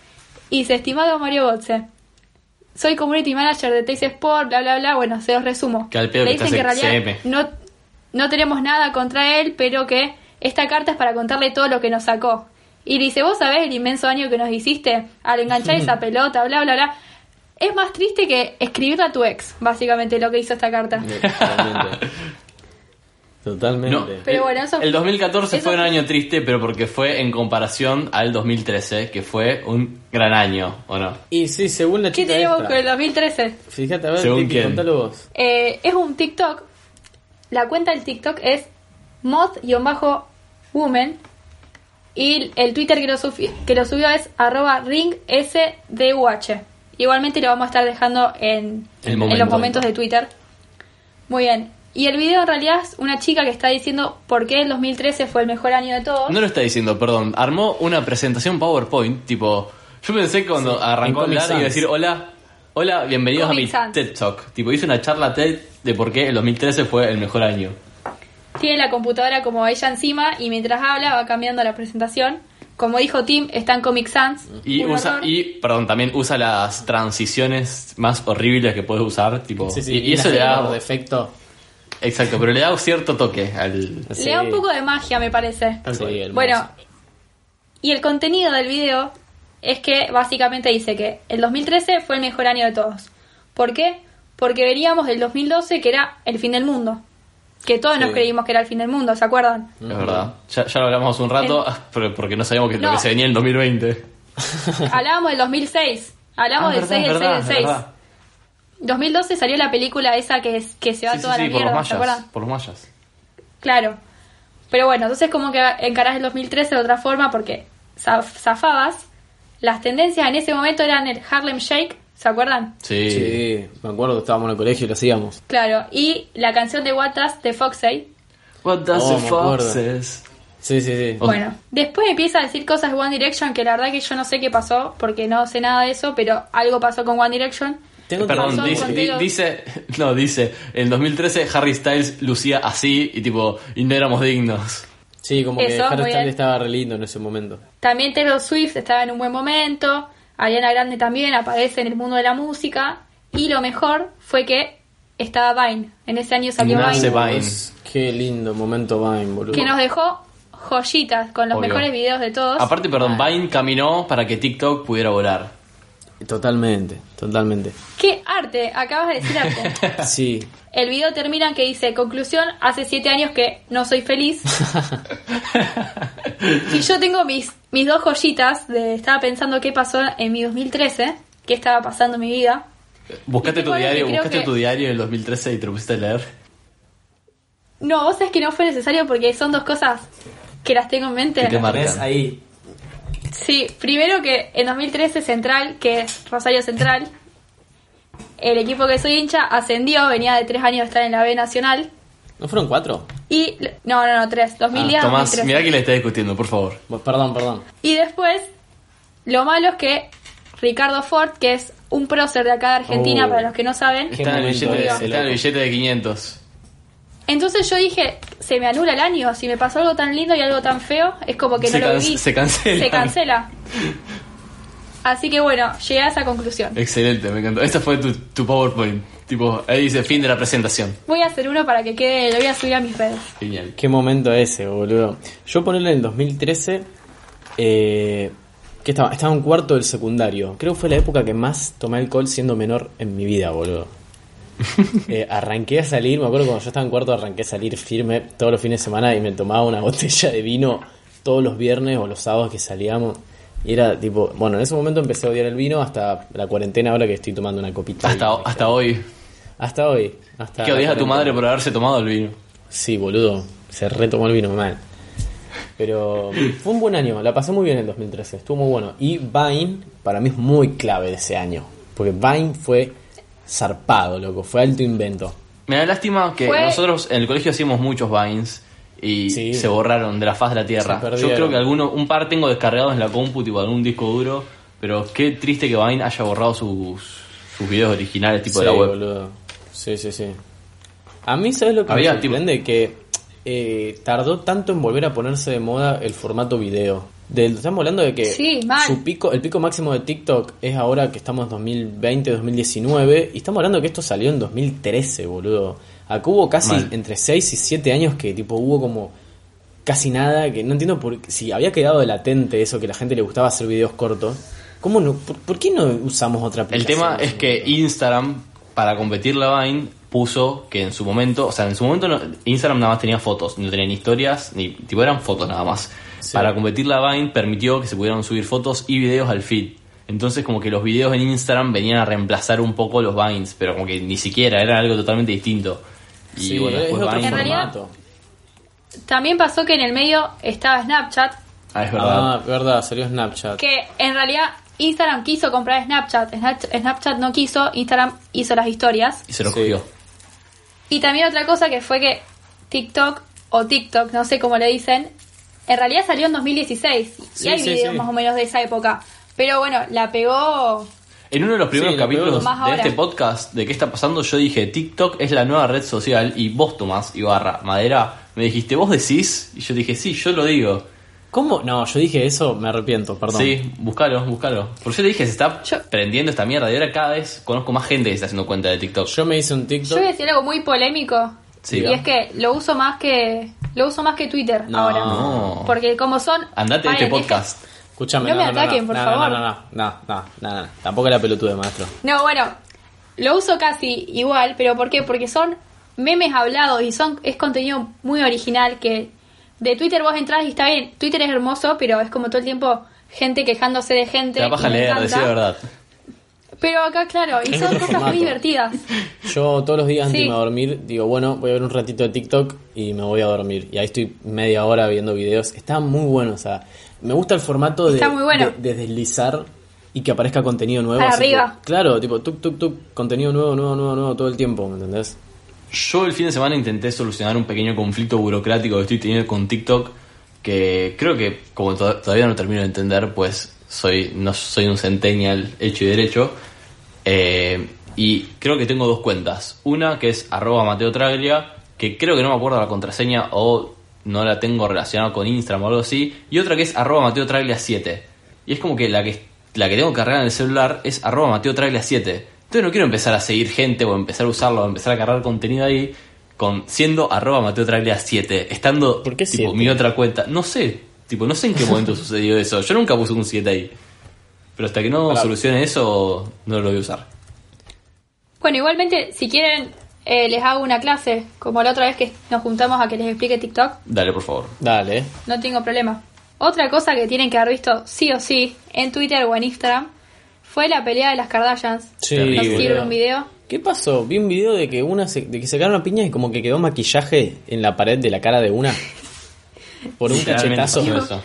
S5: y dice, estimado Mario Gotze, soy community manager de Teis Sport, bla, bla, bla, bueno, se los resumo.
S3: Que al pedo
S5: Le
S3: que
S5: dicen que en realidad no, no tenemos nada contra él, pero que esta carta es para contarle todo lo que nos sacó. Y dice, vos sabés el inmenso daño que nos hiciste al enganchar esa pelota, bla, bla, bla. Es más triste que escribirle a tu ex, básicamente, lo que hizo esta carta.
S4: Totalmente. Totalmente.
S3: No,
S5: Pero
S3: el-
S5: bueno, eso-
S3: el 2014
S5: eso
S3: fue un año triste, pero porque fue en comparación al 2013, que fue un gran año, ¿o no?
S4: Y sí, según la
S5: ¿Qué
S4: chica
S5: tenemos
S4: esta-
S5: con el 2013?
S4: Fíjate, a ver,
S3: Según
S4: Tiki,
S3: quién.
S4: contalo vos.
S5: Eh, es un TikTok. La cuenta del TikTok es moth-woman. Y el Twitter que lo, subi- que lo subió es arroba ringsduh. Igualmente lo vamos a estar dejando en, en los momentos de Twitter. Muy bien. Y el video en realidad es una chica que está diciendo por qué el 2013 fue el mejor año de todos.
S3: No lo está diciendo, perdón. Armó una presentación PowerPoint, tipo. Yo pensé cuando arrancó a hablar iba a
S4: Sans.
S3: decir: Hola, hola, bienvenidos
S5: Comic
S3: a mi
S5: Sans.
S3: TED Talk. Tipo, hice una charla TED de por qué el 2013 fue el mejor año.
S5: Tiene la computadora como ella encima y mientras habla va cambiando la presentación. Como dijo Tim, está en Comic Sans.
S3: Y usa, y, perdón, también usa las transiciones más horribles que puedes usar, tipo.
S4: Sí, sí,
S3: y, y eso
S4: las
S3: le da.
S4: por defecto.
S3: Exacto, pero le da un cierto toque al.
S5: Le da un poco de magia, me parece. Bueno, Y el contenido del video es que básicamente dice que el 2013 fue el mejor año de todos. ¿Por qué? Porque veníamos del 2012 que era el fin del mundo. Que todos nos
S4: Sí.
S5: creímos que era el fin del mundo, ¿se acuerdan?
S3: Es verdad. Ya, ya lo hablamos hace un rato,
S5: El-
S3: pero porque no sabíamos que lo
S5: No.
S3: que se venía en el 2020.
S5: Hablábamos del 2006. Hablamos
S3: Ah,
S5: del
S3: verdad,
S5: 6 del 6
S3: verdad,
S5: del 6.
S3: verdad.
S5: 2012 salió la película esa que, es- que se va
S3: Sí, sí,
S5: toda
S3: sí,
S5: la
S3: por los
S5: mierda, ¿se
S3: mayas.
S5: acuerdan?
S3: Por los mayas.
S5: Claro. Pero bueno, entonces como que encarás el 2013 de otra forma porque zaf- zafabas. Las tendencias en ese momento eran el Harlem Shake, ¿se acuerdan?
S3: Sí.
S4: Sí, me acuerdo que estábamos en el colegio y lo hacíamos.
S5: Claro, y la canción de What Does de Foxy.
S3: What does
S4: Oh,
S3: the?
S4: Sí, sí, sí.
S5: Bueno, después empieza a decir cosas de One Direction que la verdad que yo no sé qué pasó porque no sé nada de eso, pero algo pasó con One Direction.
S4: Tengo
S3: Perdón, dice, di- dice, no, dice, en 2013 Harry Styles lucía así y tipo, y no éramos dignos.
S4: Sí, como que Harry Styles estaba re lindo en ese momento.
S5: También Taylor Swift estaba en un buen momento, Ariana Grande también aparece en el mundo de la música y lo mejor fue que estaba Vine. En ese año salió
S3: Nace
S5: Vine,
S4: Qué lindo momento Vine, boludo.
S5: que nos dejó joyitas con los
S3: Obvio.
S5: mejores videos de todos.
S3: Aparte, perdón, Vine caminó para que TikTok pudiera volar.
S4: Totalmente, totalmente.
S5: ¡Qué arte! Acabas de decir arte.
S4: Sí.
S5: El video termina en que dice, conclusión, hace siete años que no soy feliz. y yo tengo mis, mis dos joyitas de estaba pensando qué pasó en mi 2013, qué estaba pasando en mi vida.
S3: Buscaste tu diario, buscaste
S5: que-
S3: tu diario del 2013 y te lo pusiste a leer.
S5: No, vos sabés que no fue necesario porque son dos cosas que las tengo en mente.
S3: Que te marcan.
S4: ¿Ves ahí?
S5: Sí, primero que en 2013 Central, que es Rosario Central, el equipo que soy hincha ascendió, venía de tres años de estar en la B Nacional.
S4: ¿No fueron cuatro?
S5: Y, no, no, no, tres, 2010
S3: Ah, Tomás,
S5: 2013.
S3: mirá que le está discutiendo, por favor.
S4: Perdón, perdón.
S5: Y después, lo malo es que Ricardo Ford, que es un prócer de acá de Argentina,
S4: Oh.
S5: para los que no saben,
S3: Está en, el billete, está en el billete de 500.
S5: Entonces yo dije, se me anula el año, si me pasó algo tan lindo y algo tan feo, es como que
S3: Se
S5: no lo viví.
S3: se cancela.
S5: Se cancela. Así que bueno, llegué a esa conclusión.
S3: Excelente, me encantó. Esta fue tu, tu PowerPoint. Tipo, ahí dice fin de la presentación.
S5: Voy a hacer uno para que quede, lo voy a subir a mis redes.
S3: Genial.
S4: Qué momento ese, boludo. Yo ponerle en el 2013, eh, que estaba, estaba en cuarto del secundario. Creo que fue la época que más tomé alcohol siendo menor en mi vida, boludo. Eh, arranqué a salir, me acuerdo cuando yo estaba en cuarto arranqué a salir firme todos los fines de semana y me tomaba una botella de vino todos los viernes o los sábados que salíamos. Y era tipo, bueno, en ese momento empecé a odiar el vino hasta la cuarentena ahora que estoy tomando una copita.
S3: Hasta,
S4: de-
S3: hasta hoy.
S4: hasta hoy. Hasta
S3: que odias a tu madre por haberse tomado el vino.
S4: Sí, boludo. Se retomó el vino mal. Pero fue un buen año. La pasé muy bien en el 2013. Estuvo muy bueno. Y Vine, para mí es muy clave de ese año. Porque Vine fue zarpado, loco. Fue alto invento.
S3: Me da lástima que
S5: Fue-
S3: nosotros en el colegio hacíamos muchos Vines y
S4: Sí.
S3: se borraron de la faz de la tierra.
S4: Se
S3: Yo
S4: perdieron.
S3: creo que alguno, un par tengo descargados en la compu, tipo algún disco duro, pero qué triste que Vine haya borrado sus, sus videos originales, tipo de
S4: Sí,
S3: la web.
S4: boludo. Sí, sí, sí. A mí, ¿sabes lo que
S3: Había,
S4: me sorprende? Que eh, tardó tanto en volver a ponerse de moda el formato video. Del, estamos hablando de que
S5: Sí,
S4: su pico, el pico máximo de TikTok es ahora que estamos en 2020, 2019, y estamos hablando que esto salió en 2013, boludo. Acá hubo casi
S3: Mal.
S4: entre 6 y 7 años que tipo hubo como casi nada, que no entiendo por si había quedado de latente eso que a la gente le gustaba hacer videos cortos. ¿Cómo no? ¿Por, por qué no usamos otra
S3: El
S4: aplicación?
S3: tema es que Instagram, para competir la Vine, puso que en su momento, o sea, en su momento no- Instagram nada más tenía fotos, no tenían historias, ni tipo eran fotos nada más.
S4: Sí.
S3: Para competir la Vine permitió que se pudieran subir fotos y videos al feed. Entonces como que los videos en Instagram venían a reemplazar un poco los Vines, pero como que ni siquiera, era algo totalmente distinto. Y
S4: Sí,
S3: bueno,
S4: es
S3: después
S4: otro
S3: Vine...
S5: En realidad-. También pasó que en el medio estaba Snapchat,
S3: Ah, es verdad.
S4: Ah, verdad, salió Snapchat.
S5: que en realidad Instagram quiso comprar Snapchat, Snap- Snapchat no quiso, Instagram hizo las historias.
S3: Y se lo cogió.
S5: Y también otra cosa que fue que TikTok o TikTok, no sé cómo le dicen, en realidad salió en 2016
S4: Sí,
S5: y hay
S4: sí,
S5: videos
S4: sí.
S5: más o menos de esa época. Pero bueno, la pegó
S3: En uno de los primeros capítulos de
S5: ahora.
S3: este podcast de qué está pasando, yo dije, TikTok es la nueva red social y vos, Tomás Ibarra, Madera, me dijiste, ¿vos decís? Y yo dije, sí, yo lo digo.
S4: ¿Cómo? No, yo dije eso, me arrepiento, perdón.
S3: Sí, búscalo, búscalo. Porque yo te dije, se está
S5: Yo-
S3: prendiendo esta mierda y ahora cada vez conozco más gente que se está haciendo cuenta de TikTok.
S4: Yo me hice un
S5: Yo
S4: TikTok.
S5: voy a decir algo muy polémico.
S3: Sí.
S5: y es que lo uso más que Lo uso más que Twitter
S4: No.
S5: ahora.
S3: No.
S5: Porque como son...
S3: Andate de este podcast.
S4: Escúchame,
S5: No me ataquen, por
S4: no,
S5: favor.
S4: No, no, no, no, no, no, no. Tampoco era pelotudo de maestro.
S5: No, bueno, lo uso casi igual, pero ¿por qué? Porque son memes hablados y son es contenido muy original que de Twitter vos entras y está bien, Twitter es hermoso, pero es como todo el tiempo gente quejándose de gente. Me
S3: leer, decir la verdad.
S5: Pero acá, claro, y son cosas
S4: formato.
S5: muy divertidas.
S4: Yo todos los días antes de irme a dormir digo, bueno, voy a ver un ratito de TikTok y me voy a dormir. Y ahí estoy media hora viendo videos. Está muy bueno, o sea, me gusta el formato de,
S5: Está muy bueno.
S4: de, de deslizar y que aparezca contenido nuevo.
S5: Para arriba.
S4: que- claro, tipo, tuk, tuk, tuk, contenido nuevo, nuevo, nuevo, nuevo todo el tiempo, ¿me entendés?
S3: Yo el fin de semana intenté solucionar un pequeño conflicto burocrático que estoy teniendo con TikTok, que creo que como to- todavía no termino de entender, pues soy no soy un centennial hecho y derecho. Eh, y creo que tengo dos cuentas. Una que es arroba Mateo Traglia, que creo que no me acuerdo la contraseña o no la tengo relacionada con Instagram o algo así. Y otra que es arroba Mateo Traglia 7. Y es como que la que la que tengo cargada en el celular es arroba Mateo Traglia 7. Entonces no quiero empezar a seguir gente o empezar a usarlo o empezar a cargar contenido ahí con siendo arroba Mateo Traglia 7. Estando
S4: ¿Por qué
S3: tipo,
S4: 7?
S3: mi otra cuenta. No sé, tipo, no sé en qué momento sucedió eso. Yo nunca puse un 7 ahí. Pero hasta que no
S4: Pará.
S3: solucione eso, no lo voy a usar.
S5: Bueno, igualmente, si quieren, eh, les hago una clase, como la otra vez que nos juntamos a que les explique TikTok,
S3: Dale, por favor.
S4: Dale.
S5: no tengo problema. Otra cosa que tienen que haber visto sí o sí en Twitter o en Instagram fue la pelea de las Kardashians.
S4: Sí,
S5: ¿Nos
S3: Terrible.
S5: sirve un video?
S4: ¿Qué pasó? Vi un video de que una se, de que se cagaron a piñas y como que quedó maquillaje en la pared de la cara de una. Por un cachetazo.
S3: eso.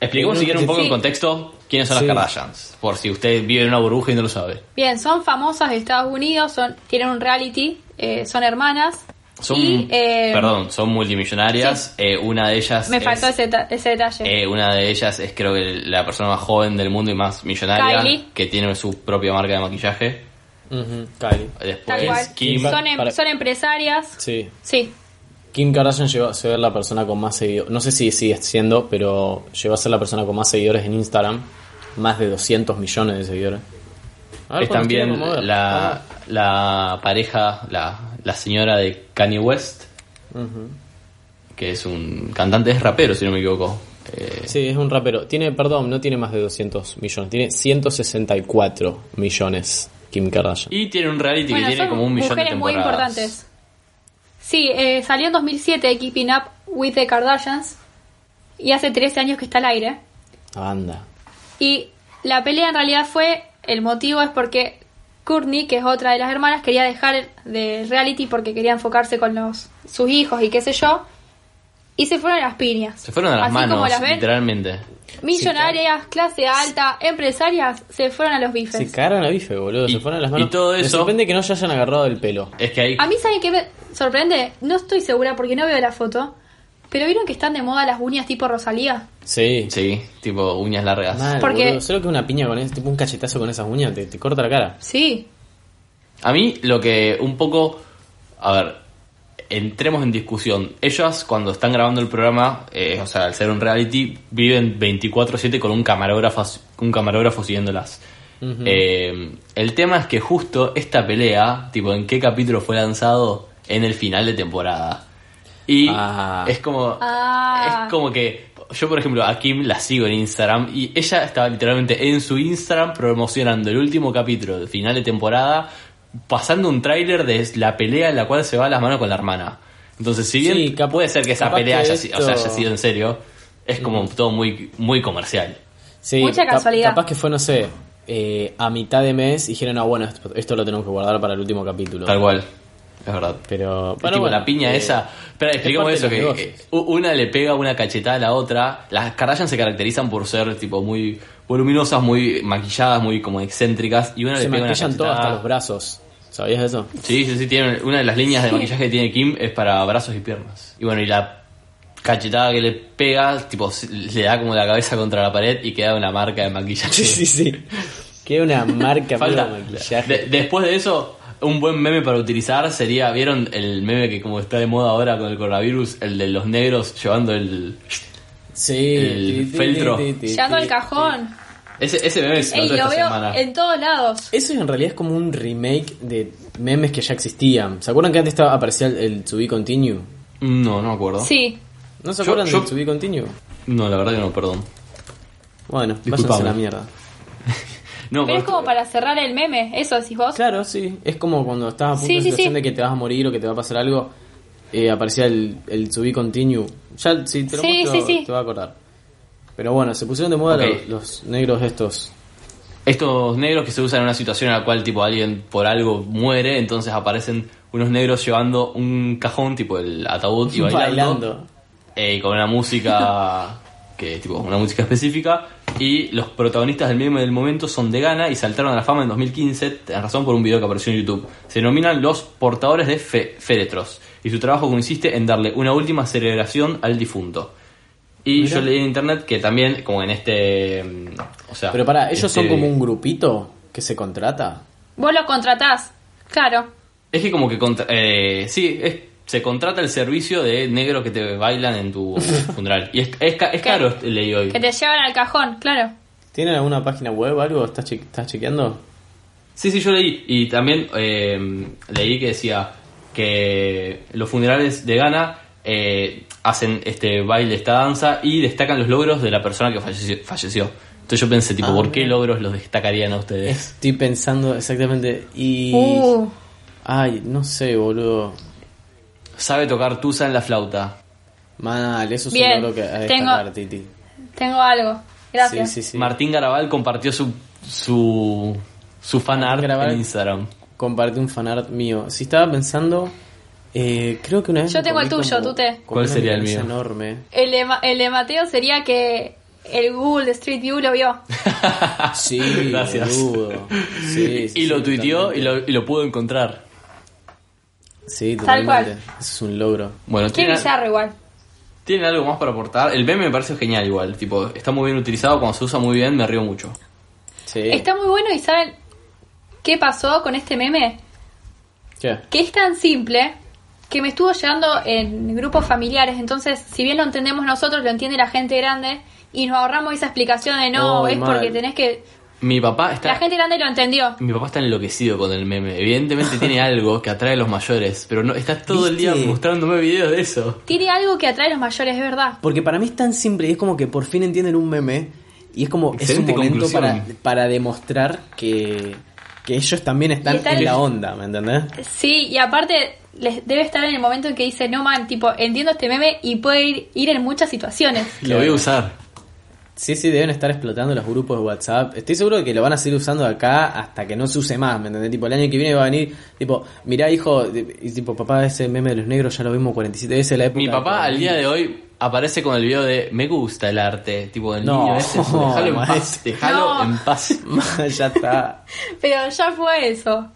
S3: Expliquemos si quieren un poco
S5: Sí.
S3: en contexto quiénes son
S4: Sí.
S3: las Kardashians. Por si usted vive en una burbuja y no lo sabe.
S5: Bien, son famosas de Estados Unidos, son tienen un reality, eh, son hermanas.
S3: Son,
S5: y, eh,
S3: perdón, son multimillonarias. Eh, una de ellas
S5: Me
S3: es,
S5: faltó ese, ese detalle.
S3: eh, una de ellas es creo que la persona más joven del mundo y más millonaria
S5: Kylie.
S3: que tiene su propia marca de maquillaje.
S4: Ujú, Kylie.
S3: Después. Kim.
S5: Son, em-
S4: para-
S5: son empresarias.
S4: Sí.
S5: Sí.
S4: Kim Kardashian llegó a ser la persona con más seguidores. No sé si sigue siendo, pero llegó a ser la persona con más seguidores en Instagram. Más de 200 millones de seguidores. Ver,
S3: Es
S4: ¿cuántos
S3: también la, la pareja, la, la señora de Kanye West, que es un cantante, es rapero si no me equivoco. Eh,
S4: Sí, es un rapero. Tiene, perdón, no tiene más de 200 millones. Tiene 164 millones Kim Kardashian.
S3: Y tiene un reality
S5: Bueno,
S3: que tiene como un millón de
S5: mujeres muy
S3: temporadas.
S5: importantes. Sí, eh, salió en 2007 Keeping Up with the Kardashians. Y hace 13 años que está al aire.
S4: Anda.
S5: Y la pelea en realidad fue, el motivo es porque Courtney, que es otra de las hermanas, quería dejar de reality porque quería enfocarse con los sus hijos y qué sé yo. Y se fueron a las piñas.
S3: Se fueron a las
S5: Así
S3: manos,
S5: como las ven,
S3: literalmente.
S5: millonarias, clase alta, empresarias, se fueron a los bifes.
S4: Se cagaron a bife, boludo.
S3: Y-
S4: se fueron a las
S3: y
S4: manos.
S3: todo
S4: Me
S3: eso-
S4: sorprende que no se hayan agarrado el pelo.
S3: Es que hay...
S5: A mí, ¿saben qué me sorprende? No estoy segura porque no veo la foto. Pero vieron que están de moda las uñas tipo Rosalía.
S4: Sí.
S3: Sí, tipo uñas largas.
S4: Mal,
S5: Porque-
S4: boludo. Solo que una piña con ese, tipo un cachetazo con esas uñas, te, te corta la cara.
S5: Sí.
S3: A mí lo que un poco... A ver, entremos en discusión. Ellas cuando están grabando el programa, eh, o sea, al ser un reality, viven 24/7 con un camarógrafo, un camarógrafo siguiéndolas. Eh, el tema es que justo esta pelea, tipo, ¿en qué capítulo fue lanzado? En el final de temporada. Y
S4: Ah.
S3: es como...
S5: Ah.
S3: Es como que yo, por ejemplo, a Kim la sigo en Instagram y ella estaba literalmente en su Instagram promocionando el último capítulo del final de temporada, pasando un tráiler de la pelea en la cual se va a las manos con la hermana. Entonces, si bien
S4: Sí,
S3: puede ser que esa pelea
S4: que
S3: haya, si- o sea,
S4: esto-
S3: haya sido en serio, es como todo muy, muy comercial.
S4: Sí,
S5: Mucha casualidad.
S4: capaz que fue, no sé, eh, a mitad de mes y dijeron, ah, bueno, esto, esto lo tenemos que guardar para el último capítulo.
S3: Tal cual. Es verdad.
S4: Pero,
S3: tipo, la piña
S4: eh,
S3: esa. Espera, expliquemos
S4: parte
S3: eso: que eh,
S4: negocios.
S3: una le pega una cachetada a la otra. Las Kardashian se caracterizan por ser tipo muy voluminosas, muy maquilladas, muy como excéntricas. Y una
S4: se
S3: le pega una
S4: maquillan todo
S3: cachetada.
S4: hasta los brazos. ¿Sabías eso?
S3: Sí, sí, sí. Tiene, una de las líneas de maquillaje que tiene Kim es para brazos y piernas. Y bueno, y la cachetada que le pega, tipo, le da como la cabeza contra la pared y queda una marca de maquillaje.
S4: Sí, sí, sí. Queda una marca
S3: Falta.
S4: de maquillaje.
S3: De- después de eso, un buen meme para utilizar sería, ¿vieron el meme que como está de moda ahora con el coronavirus? El de los negros llevando el...
S4: sí.
S3: el feltro.
S5: Llevando el cajón.
S3: Ese, ese meme se
S5: Ey,
S3: notó
S5: lo
S3: esta
S5: veo
S3: semana.
S5: en todos lados.
S4: Eso en realidad es como un remake de memes que ya existían. ¿Se acuerdan que antes estaba, aparecía el, el To Be Continue?
S3: No, no me acuerdo.
S5: Sí.
S4: ¿No se acuerdan
S3: yo-
S4: del To Be Continue?
S3: No, la verdad que no, perdón.
S4: Bueno, váyanse a la mierda.
S3: No,
S5: Pero es como para cerrar el meme, eso decís vos.
S4: Claro, sí. Es como cuando estás a punto
S5: Sí,
S4: de
S5: sí,
S4: situación
S5: sí.
S4: de que te vas a morir o que te va a pasar algo, eh, aparecía el, el To Be Continue. Ya, si te lo
S5: Sí,
S4: muestro,
S5: sí, sí.
S4: te va a acordar. Pero bueno, se pusieron de moda los, los negros estos.
S3: Estos negros que se usan en una situación en la cual tipo alguien por algo muere, entonces aparecen unos negros llevando un cajón tipo el ataúd y bailando,
S4: Bailando.
S3: eh, y con una música que tipo una música específica y los protagonistas del meme del momento son de Ghana y saltaron a la fama en 2015 en razón por un video que apareció en YouTube. Se denominan los portadores de fe- féretros y su trabajo consiste en darle una última celebración al difunto. Y yo leí en internet que también como en este, mm, o sea,
S4: Pero para, ellos son
S3: este-
S4: como un grupito que se contrata.
S5: Vos lo contratás, claro.
S3: Es que como que contra- eh, sí, es- se contrata el servicio de negros que te bailan en tu funeral. Y es, es, ca- es caro, leí hoy.
S5: Que te llevan al cajón, claro.
S4: ¿Tienen alguna página web o algo? ¿Estás, che- estás chequeando?
S3: Sí, sí, yo leí. Y también eh, leí que decía que los funerales de Ghana eh, hacen este baile, esta danza y destacan los logros de la persona que falleció. falleció. Entonces yo pensé, tipo,
S4: Ah,
S3: ¿por qué logros los destacarían a ustedes?
S4: Estoy pensando exactamente. Y.
S5: Uh,
S4: Ay, no sé, boludo.
S3: Sabe tocar tusa en la flauta.
S4: Mal, eso es
S5: Bien,
S4: un logro que a
S5: tengo-
S4: destacar, Titi.
S5: tengo algo. Gracias.
S4: Sí, sí, sí.
S3: Martín Garabal compartió su, su, su fan art
S4: Garabal.
S3: en Instagram.
S4: Compartí un fanart mío. Si estaba pensando. eh, creo que una vez.
S5: Yo tengo el tuyo,
S4: como-
S5: tú te.
S3: ¿Cuál sería el mío?
S4: enorme.
S5: El de, Ma- el de Mateo sería que el Google de Street View lo vio.
S4: Sí,
S3: Gracias.
S4: boludo. Sí, sí,
S3: y lo tuiteó y lo, y lo pudo encontrar.
S4: Sí,
S5: Tal
S4: totalmente.
S5: cual.
S4: Eso es un logro.
S3: Bueno,
S5: Qué
S3: ¿tienen,
S5: bizarro igual.
S3: ¿tienen algo más para aportar? El meme me parece genial igual. Tipo, está muy bien utilizado. Cuando se usa muy bien, me río mucho.
S4: Sí.
S5: Está muy bueno y ¿saben qué pasó con este meme?
S4: ¿Qué?
S5: Que es tan simple que me estuvo llegando en grupos familiares. Entonces, si bien lo entendemos nosotros, lo entiende la gente grande y nos ahorramos esa explicación de no,
S4: Oh,
S5: es
S4: mal.
S5: porque tenés que...
S3: Mi papá está...
S5: La gente grande lo entendió.
S3: Mi papá está enloquecido con el meme. Evidentemente tiene algo que atrae a los mayores, pero no está todo el día mostrándome videos de eso.
S5: Tiene algo que atrae a los mayores, es verdad.
S4: Porque para mí es tan simple y es como que por fin entienden un meme y es como
S3: Excelente
S4: es un momento
S3: conclusión.
S4: para, para demostrar que, que ellos también están
S5: Y están
S4: en
S5: en-
S4: la onda, ¿me entendés?
S5: Sí, y aparte les debe estar en el momento en que dice, no man, tipo, entiendo este meme y puede ir, ir en muchas situaciones.
S3: Lo voy a usar.
S4: Sí, sí, deben estar explotando los grupos de WhatsApp. Estoy seguro de que lo van a seguir usando acá hasta que no se use más, ¿me entendés? Tipo, el año que viene va a venir, tipo, mirá hijo, y tipo, papá, ese meme de los negros ya lo vimos 47 veces en la época.
S3: Mi papá al día de hoy aparece con el video de me gusta el arte. Tipo, el
S4: No,
S3: niño ese. Déjalo en paz. Déjalo
S5: No.
S3: en paz.
S4: ya está.
S5: Pero ya fue eso.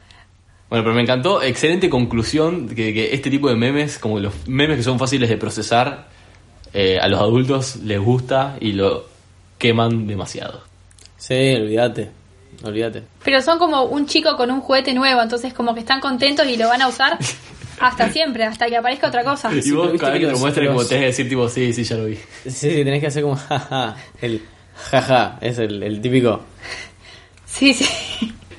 S3: Bueno, pero me encantó, excelente conclusión, que, que este tipo de memes, como los memes que son fáciles de procesar, eh, a los adultos les gusta y lo queman demasiado.
S4: Sí, olvídate, olvídate.
S5: Pero son como un chico con un juguete nuevo, entonces como que están contentos y lo van a usar hasta siempre, hasta que aparezca otra cosa.
S3: y vos
S4: viste
S3: cada vez
S4: que
S3: te lo muestran como tenés que decir tipo, sí, sí, ya lo vi.
S4: Sí, sí, tenés que hacer como jaja, el jaja, es el, el típico.
S5: Sí, sí.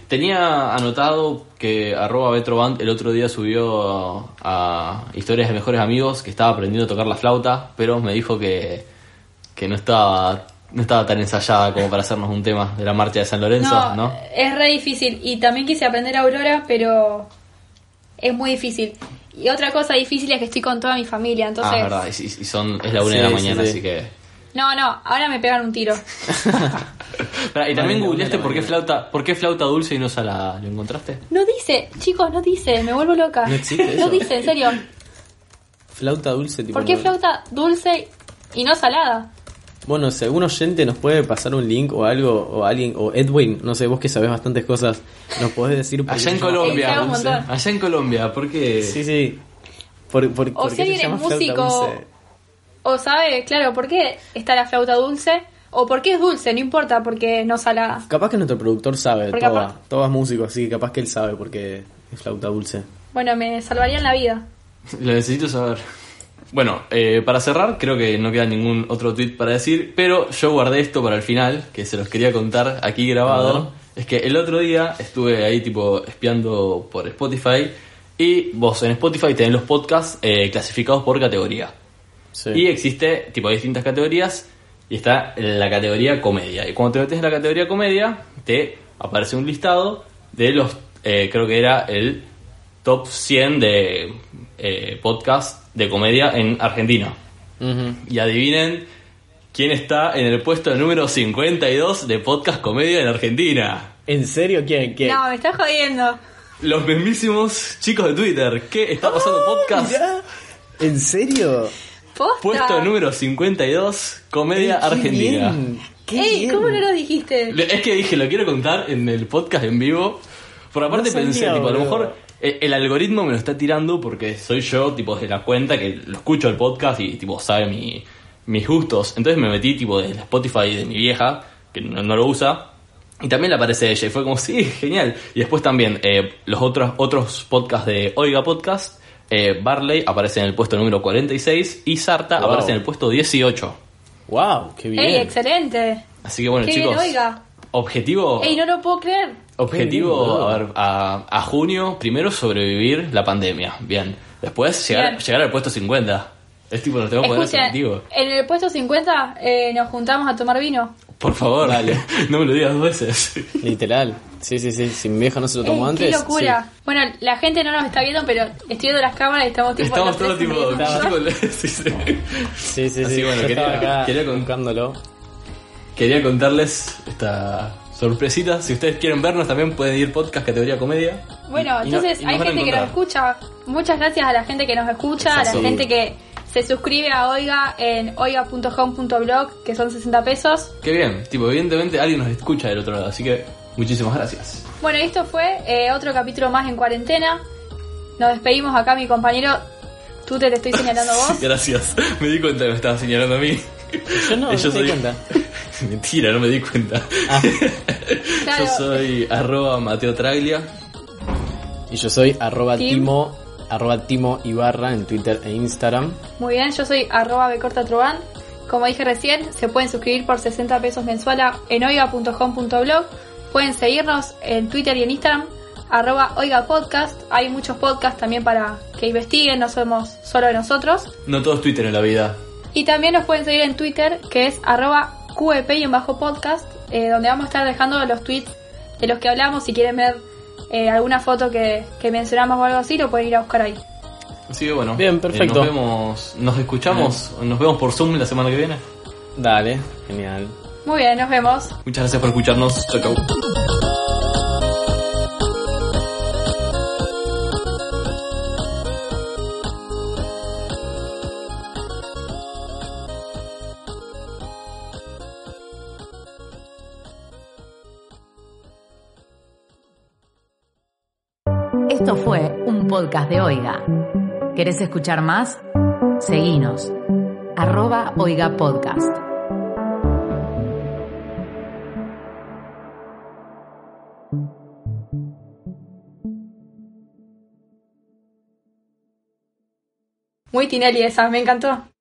S3: Tenía anotado que arroba Betroband el otro día subió a historias de mejores amigos que estaba aprendiendo a tocar la flauta, pero me dijo que, que no estaba no estaba tan ensayada como para hacernos un tema de la marcha de San Lorenzo,
S5: No,
S3: ¿no?
S5: es re difícil. Y también quise aprender Aurora, pero es muy difícil. Y otra cosa difícil es que estoy con toda mi familia, entonces...
S3: ah, es verdad, y, y son, es la una de la mañana,
S4: sí, sí.
S3: así que...
S5: No, no, ahora me pegan un tiro.
S3: Pará, y también googleaste por qué, flauta, por qué flauta dulce y no salada. ¿Lo encontraste?
S5: No dice, chicos, no dice, me vuelvo loca.
S4: No existe
S5: No
S4: eso.
S5: dice, en serio.
S4: Flauta dulce, tipo.
S5: ¿Por qué
S4: no-
S5: flauta dulce y no salada?
S4: Bueno, si algún oyente nos puede pasar un link o algo, o alguien, o Edwin, no sé, vos que sabés bastantes cosas, nos podés decir por qué
S3: Allá en Colombia. Allá en Colombia, ¿por qué?
S4: dulce? Sí, sí. Por, por,
S5: O
S4: por
S5: si alguien es músico o sabe, claro, por qué está la flauta dulce o por qué es dulce, no importa, porque no salada.
S4: Capaz que nuestro productor sabe,
S5: Porque aparte-
S4: Toba es músico, así que capaz que él sabe por qué es flauta dulce.
S5: Bueno, me salvarían la vida.
S3: Lo necesito saber. Bueno, eh, para cerrar, creo que no queda ningún otro tweet para decir, pero yo guardé esto para el final, que se los quería contar aquí grabado. Es que el otro día estuve ahí tipo espiando por Spotify y vos en Spotify tenés los podcasts eh, clasificados por categoría.
S4: Sí.
S3: Y existe tipo distintas categorías y está la categoría comedia. Y cuando te metes en la categoría comedia, te aparece un listado de los, eh, creo que era el top 100 de eh, podcast de comedia en Argentina. Y adivinen quién está en el puesto número 52 de podcast comedia en Argentina.
S4: ¿En serio quién? ¿Quién?
S5: No, me estás jodiendo.
S3: Los mismísimos chicos de Twitter. ¿Qué está pasando podcast?
S4: Mirá. ¿En serio?
S5: Posta.
S3: Puesto número 52, comedia
S4: Ey, qué
S3: argentina.
S4: bien, qué
S5: Ey,
S4: bien.
S5: ¿cómo no lo dijiste?
S3: Es que dije, lo quiero contar en el podcast en vivo. Por aparte
S4: No sabía,
S3: pensé, tipo, a lo mejor el algoritmo me lo está tirando porque soy yo, tipo, de la cuenta que lo escucho el podcast y, tipo, sabe mi, mis gustos. Entonces me metí, tipo, del Spotify de mi vieja, que no, no lo usa. Y también le aparece ella y fue como, sí, genial. Y después también eh, los otros, otros podcasts de Oiga Podcast, eh, Barley aparece en el puesto número 46 y Sarta
S4: Wow.
S3: aparece en el puesto 18.
S4: Wow, qué bien.
S5: Ey, excelente.
S3: Así que bueno,
S5: Qué bien,
S3: chicos,
S5: oiga.
S3: objetivo...
S5: Ey, no lo puedo creer.
S3: Objetivo, a ver, a, a junio, primero sobrevivir la pandemia, bien. Después llegar,
S5: Bien.
S3: llegar al puesto 50. Es tipo, nos tenemos que poner
S5: Escuchen, en el puesto 50 eh, nos juntamos a tomar vino.
S3: Por favor,
S4: Dale.
S3: no me lo digas dos veces.
S4: Literal. Sí, sí, sí. Si mi vieja no se lo tomó
S5: Ey,
S4: antes.
S5: qué locura. Bueno, la gente no nos está viendo, pero estoy viendo las cámaras y estamos tipo...
S3: Estamos todos tipo... sí, sí.
S4: Sí, sí, sí.
S3: Así, bueno,
S4: Yo
S3: quería-
S4: acá
S3: quería con-. Quería contarles esta sorpresita. Si ustedes quieren vernos, también pueden ir podcast categoría comedia.
S5: Bueno,
S3: Y- y no-
S5: entonces
S3: y
S5: hay gente que nos escucha. Muchas gracias a la gente que nos escucha, a la gente que se suscribe a Oiga en oiga.home.blog, que son 60 pesos.
S3: Qué bien. Tipo, evidentemente alguien nos escucha del otro lado. Así que muchísimas gracias.
S5: Bueno, esto fue eh, otro capítulo más en cuarentena. Nos despedimos acá, mi compañero. Tú te, te estoy señalando a vos.
S3: Gracias. Me di cuenta que me estaba señalando a mí.
S4: Yo no, no
S3: Yo
S4: di
S3: soy-
S4: cuenta.
S3: Mentira, no me di cuenta.
S4: Ah,
S5: Claro.
S3: Yo soy arroba Mateo Traglia.
S4: y yo soy arroba
S5: Tim.
S4: Timo, arroba Timo Ibarra en Twitter e Instagram.
S5: Muy bien, yo soy arroba becortatroban. Como dije recién, se pueden suscribir por 60 pesos mensual a- en oiga.com.blog. Pueden seguirnos en Twitter y en Instagram, arroba oiga podcast. Hay muchos podcasts también para que investiguen, no somos solo de nosotros.
S3: No todo es Twitter en la vida.
S5: Y también nos pueden seguir en Twitter, que es arroba QEP y en bajo podcast, eh, donde vamos a estar dejando los tweets de los que hablamos. Si quieren ver eh, alguna foto que, que mencionamos o algo así, lo pueden ir a buscar ahí.
S3: Así que bueno.
S4: Bien,
S3: eh,
S4: perfecto.
S3: nos vemos, nos escuchamos, nos vemos por Zoom la semana que viene.
S4: Dale, genial.
S5: Muy bien, nos vemos.
S3: Muchas gracias por escucharnos. Chau, chau.
S1: Esto fue un podcast de Oiga. ¿Querés escuchar más? Seguinos. Arroba Oiga Podcast.
S5: Muy Tinelli esa, me encantó.